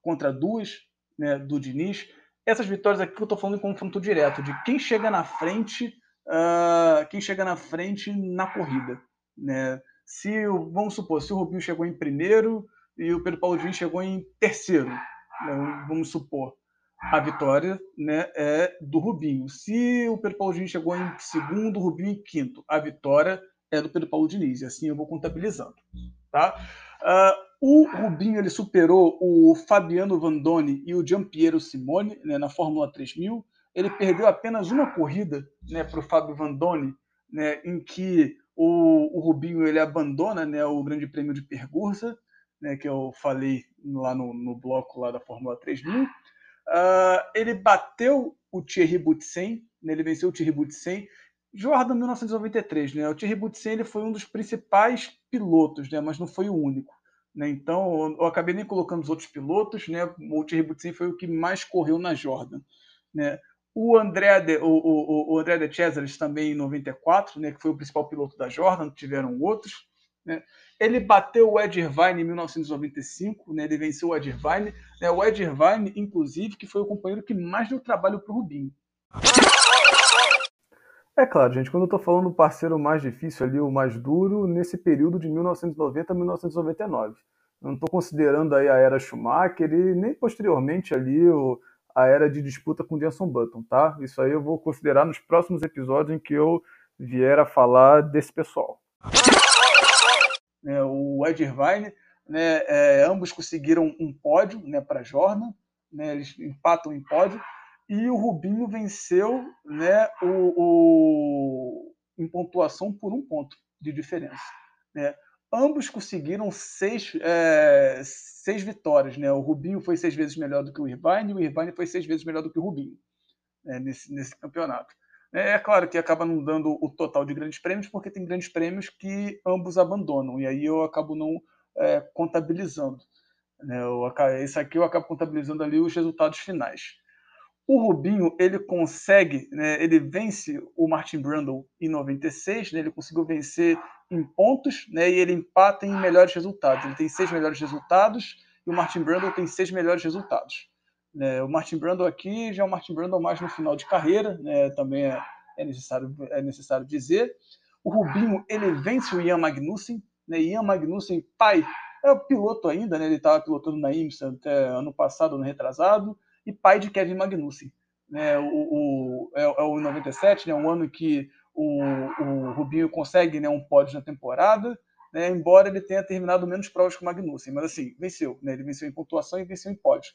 Speaker 1: contra duas né, do Diniz. Essas vitórias aqui eu estou falando em confronto direto, de quem chega na frente, uh, quem chega na frente na corrida. Né? Se, vamos supor, se o Rubinho chegou em primeiro e o Pedro Paulo chegou em terceiro, né, vamos supor a vitória né, é do Rubinho. Se o Pedro Paulo chegou em segundo, o Rubinho em quinto, a vitória é do Pedro Paulo Diniz. E assim eu vou contabilizando. Tá? Uh, o Rubinho ele superou o Fabiano Vandoni e o Giampiero Simone né, na Fórmula 3000. Ele perdeu apenas uma corrida né, para o Fábio Vandoni, né, em que o, o, Rubinho ele abandona né, o Grande Prêmio de Pergursa, né, que eu falei lá no, no bloco lá da Fórmula 3000. Uh, ele bateu o Thierry Boutsen, né, ele venceu o Thierry Boutsen, Jordan 1993, né? O Thierry Boutsen ele foi um dos principais pilotos, né? Mas não foi o único. Né? Então, eu acabei nem colocando os outros pilotos, né? O Thierry Boutsen foi o que mais correu na Jordan, né? O André de, o, o, o André de Cesares também em 94, né? Que foi o principal piloto da Jordan, tiveram outros, né? Ele bateu o Ed Irvine em 1995, né? Ele venceu o Ed Irvine, né? O Ed Irvine, inclusive, que foi o companheiro que mais deu trabalho para o Rubinho. É claro, gente, quando eu estou falando do parceiro mais difícil ali, o mais duro, nesse período de 1990 a 1999. Eu não estou considerando aí a era Schumacher e nem posteriormente ali o, a era de disputa com Jenson Button, tá? Isso aí eu vou considerar nos próximos episódios em que eu vier a falar desse pessoal. É, o Ed Irvine, né, é, ambos conseguiram um pódio né, para Jordan, né, eles empatam em pódio, e o Rubinho venceu né, o, o, em pontuação por um ponto de diferença. Né? Ambos conseguiram seis, é, seis vitórias. Né? O Rubinho foi seis vezes melhor do que o Irvine, e o Irvine foi seis vezes melhor do que o Rubinho né, nesse, nesse campeonato. É, é claro que acaba não dando o total de grandes prêmios, porque tem grandes prêmios que ambos abandonam, e aí eu acabo não é, contabilizando. Né? Eu, esse aqui eu acabo contabilizando ali os resultados finais. O Rubinho ele consegue, né, ele vence o Martin Brundle em 96, né, ele conseguiu vencer em pontos, né, e ele empata em melhores resultados. Ele tem seis melhores resultados e o Martin Brundle tem seis melhores resultados. Né, o Martin Brundle aqui já é o Martin Brundle mais no final de carreira, né, também é, é, necessário, é necessário dizer. O Rubinho ele vence o Ian Magnussen, né, Ian Magnussen, pai, é o piloto ainda, né, ele estava pilotando na IMSA até ano passado, ano retrasado e pai de Kevin Magnussen. Né, o, o, é, é, o 97, né, um ano que o, o Rubinho consegue né, um pódio na temporada, né, embora ele tenha terminado menos provas que o Magnussen, mas assim, venceu. Né, ele venceu em pontuação e venceu em pódio.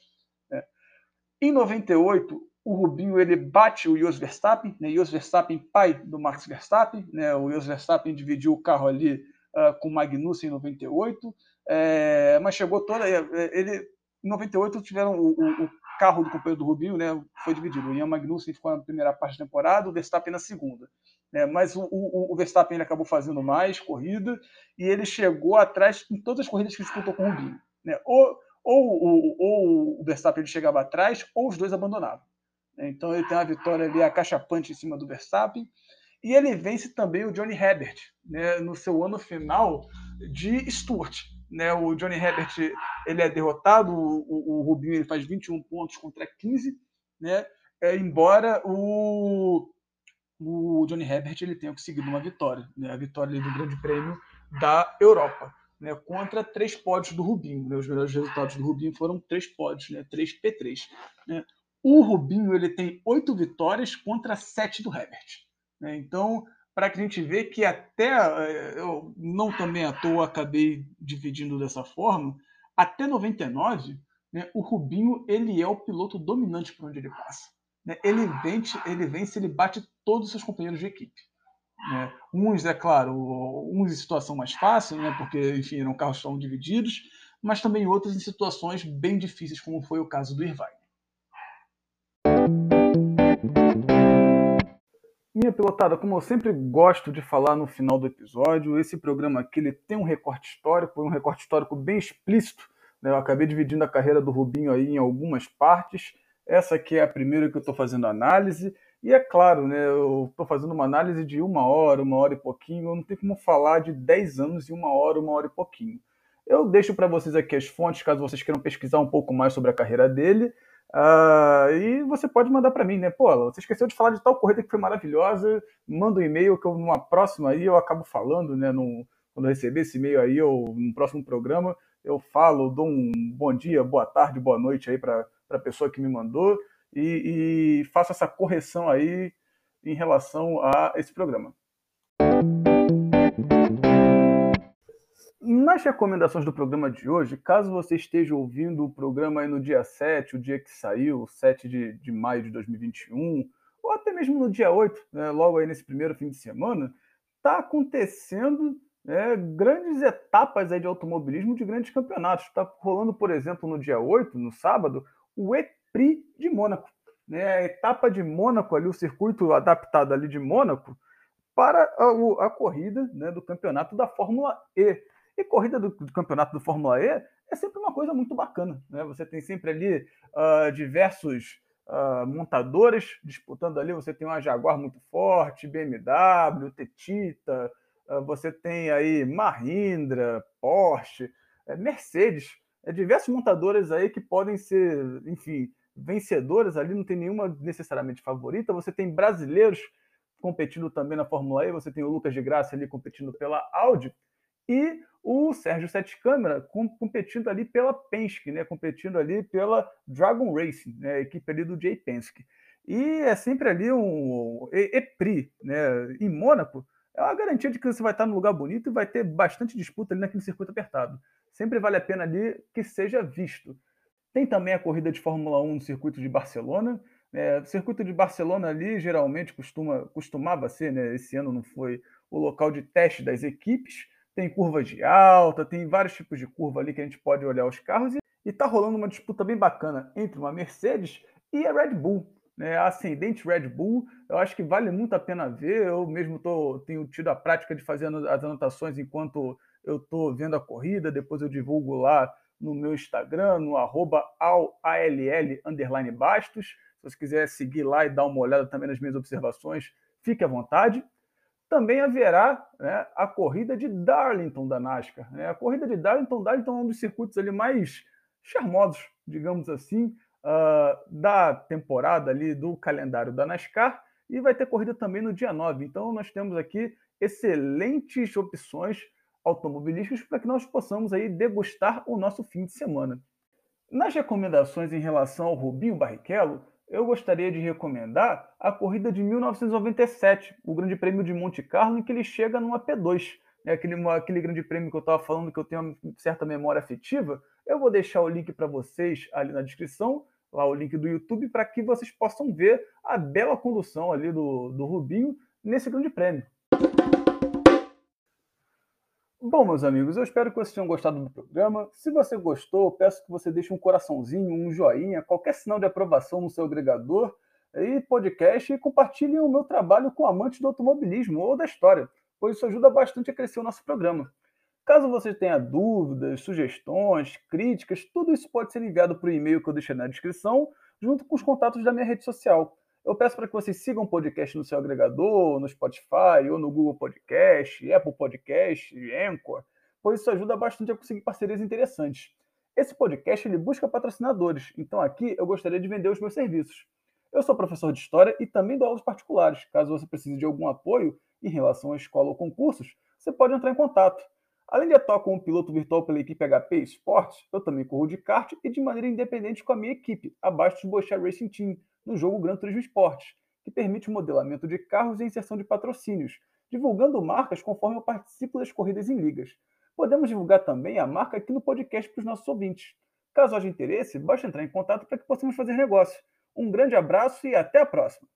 Speaker 1: Em 98, o Rubinho ele bate o Jos Verstappen, né, Jos Verstappen, pai do Max Verstappen, né, o Jos Verstappen dividiu o carro ali uh, com o Magnussen em 98, é, mas chegou toda. Ele, em 98 tiveram o, o, carro do companheiro do Rubinho né, foi dividido. O Ian Magnussen ficou na primeira parte da temporada, o Verstappen na segunda. Né, mas o, o, o Verstappen acabou fazendo mais corrida e ele chegou atrás em todas as corridas que disputou com o Rubinho. Né, ou, ou, ou, ou o Verstappen chegava atrás, ou os dois abandonavam. Então ele tem uma vitória ali acachapante em cima do Verstappen. E ele vence também o Johnny Herbert né, no seu ano final de Stuart. Né, o Johnny Herbert ele é derrotado, o, o, Rubinho ele faz 21 pontos contra 15, né, é, embora o, o Johnny Herbert ele tenha conseguido uma vitória, né, a vitória do Grande Prêmio da Europa, né, contra três pódios do Rubinho. Né, os melhores resultados do Rubinho foram três pódios, né, três P3. Né. O Rubinho ele tem oito vitórias contra sete do Herbert. Né, então para que a gente vê que até eh, eu não também à toa acabei dividindo dessa forma, até 99, né, o Rubinho ele é o piloto dominante por onde ele passa. Né? Ele vence, ele vence, ele bate todos os seus companheiros de equipe. Né? Uns, é claro, uns em situação mais fácil, né, porque enfim eram carros tão divididos, mas também outros em situações bem difíceis, como foi o caso do Irvine. Minha pilotada, como eu sempre gosto de falar no final do episódio, esse programa aqui ele tem um recorte histórico, um recorte histórico bem explícito. Né? Eu acabei dividindo a carreira do Rubinho aí em algumas partes. Essa aqui é a primeira que eu estou fazendo análise. E é claro, né, eu estou fazendo uma análise de uma hora, uma hora e pouquinho. Eu não tenho como falar de 10 anos e uma hora, uma hora e pouquinho. Eu deixo para vocês aqui as fontes, caso vocês queiram pesquisar um pouco mais sobre a carreira dele. Uh, e você pode mandar para mim, né? Pô, você esqueceu de falar de tal corrida que foi maravilhosa. Manda um e-mail que eu, numa próxima aí eu acabo falando, né? Quando eu receber esse e-mail aí, ou no próximo programa, eu falo, dou um bom dia, boa tarde, boa noite aí para a pessoa que me mandou e, e faço essa correção aí em relação a esse programa. Nas recomendações do programa de hoje, caso você esteja ouvindo o programa no dia 7, o dia que saiu, 7 de, de maio de 2021, ou até mesmo no dia 8, né, logo aí nesse primeiro fim de semana, está acontecendo né, grandes etapas aí de automobilismo de grandes campeonatos. Está rolando, por exemplo, no dia 8, no sábado, o E-Prix de Mônaco. Né, a etapa de Mônaco ali, o circuito adaptado ali de Mônaco, para a, a corrida né, do campeonato da Fórmula E. E corrida do, do, campeonato da Fórmula E é sempre uma coisa muito bacana. Né? Você tem sempre ali uh, diversos uh, montadores disputando ali. Você tem uma Jaguar muito forte, BMW, Tetita, uh, você tem aí Mahindra, Porsche, é, Mercedes. É, diversos montadores aí que podem ser, enfim, vencedores ali, não tem nenhuma necessariamente favorita. Você tem brasileiros competindo também na Fórmula E, você tem o Lucas de Graça ali competindo pela Audi e o Sérgio Sete Câmara competindo ali pela Penske, né, competindo ali pela Dragon Racing, né, a equipe ali do Jay Penske. E é sempre ali um EPRI, né, em Mônaco, é uma garantia de que você vai estar num lugar bonito e vai ter bastante disputa ali naquele circuito apertado. Sempre vale a pena ali que seja visto. Tem também a corrida de Fórmula 1 no circuito de Barcelona. É, o circuito de Barcelona ali geralmente costuma, costumava ser, né, esse ano não foi o local de teste das equipes. Tem curvas de alta, tem vários tipos de curva ali que a gente pode olhar os carros. E está rolando uma disputa bem bacana entre uma Mercedes e a Red Bull. Né, a ascendente Red Bull, eu acho que vale muito a pena ver. Eu mesmo tô, tenho tido a prática de fazer as anotações enquanto eu estou vendo a corrida, depois eu divulgo lá no meu Instagram, no arroba bastos. Se você quiser seguir lá e dar uma olhada também nas minhas observações, fique à vontade. Também haverá né, a corrida de Darlington da NASCAR. Né? A corrida de Darlington, Darlington é um dos circuitos ali mais charmosos, digamos assim, uh, da temporada ali do calendário da NASCAR. E vai ter corrida também no dia 9. Então nós temos aqui excelentes opções automobilísticos para que nós possamos aí degustar o nosso fim de semana. Nas recomendações em relação ao Rubinho Barrichello, eu gostaria de recomendar a corrida de 1997, o Grande Prêmio de Monte Carlo, em que ele chega numa P2. É aquele, aquele grande prêmio que eu estava falando que eu tenho uma certa memória afetiva. Eu vou deixar o link para vocês ali na descrição, lá o link do YouTube, para que vocês possam ver a bela condução ali do, do Rubinho nesse grande prêmio. Bom, meus amigos, eu espero que vocês tenham gostado do programa. Se você gostou, peço que você deixe um coraçãozinho, um joinha, qualquer sinal de aprovação no seu agregador e podcast e compartilhem o meu trabalho com amantes do automobilismo ou da história, pois isso ajuda bastante a crescer o nosso programa. Caso você tenha dúvidas, sugestões, críticas, tudo isso pode ser enviado por e-mail que eu deixei na descrição, junto com os contatos da minha rede social. Eu peço para que vocês sigam o podcast no seu agregador, no Spotify, ou no Google Podcast, Apple Podcast, Anchor, pois isso ajuda bastante a conseguir parcerias interessantes. Esse podcast ele busca patrocinadores, então aqui eu gostaria de vender os meus serviços. Eu sou professor de História e também dou aulas particulares. Caso você precise de algum apoio em relação à escola ou concursos, você pode entrar em contato. Além de atuar como piloto virtual pela equipe HP Sports, eu também corro de kart e de maneira independente com a minha equipe, abaixo do Bochá Racing Team, no jogo Gran Turismo Esportes, que permite o modelamento de carros e inserção de patrocínios, divulgando marcas conforme eu participo das corridas em ligas. Podemos divulgar também a marca aqui no podcast para os nossos ouvintes. Caso haja interesse, basta entrar em contato para que possamos fazer negócio. Um grande abraço e até a próxima!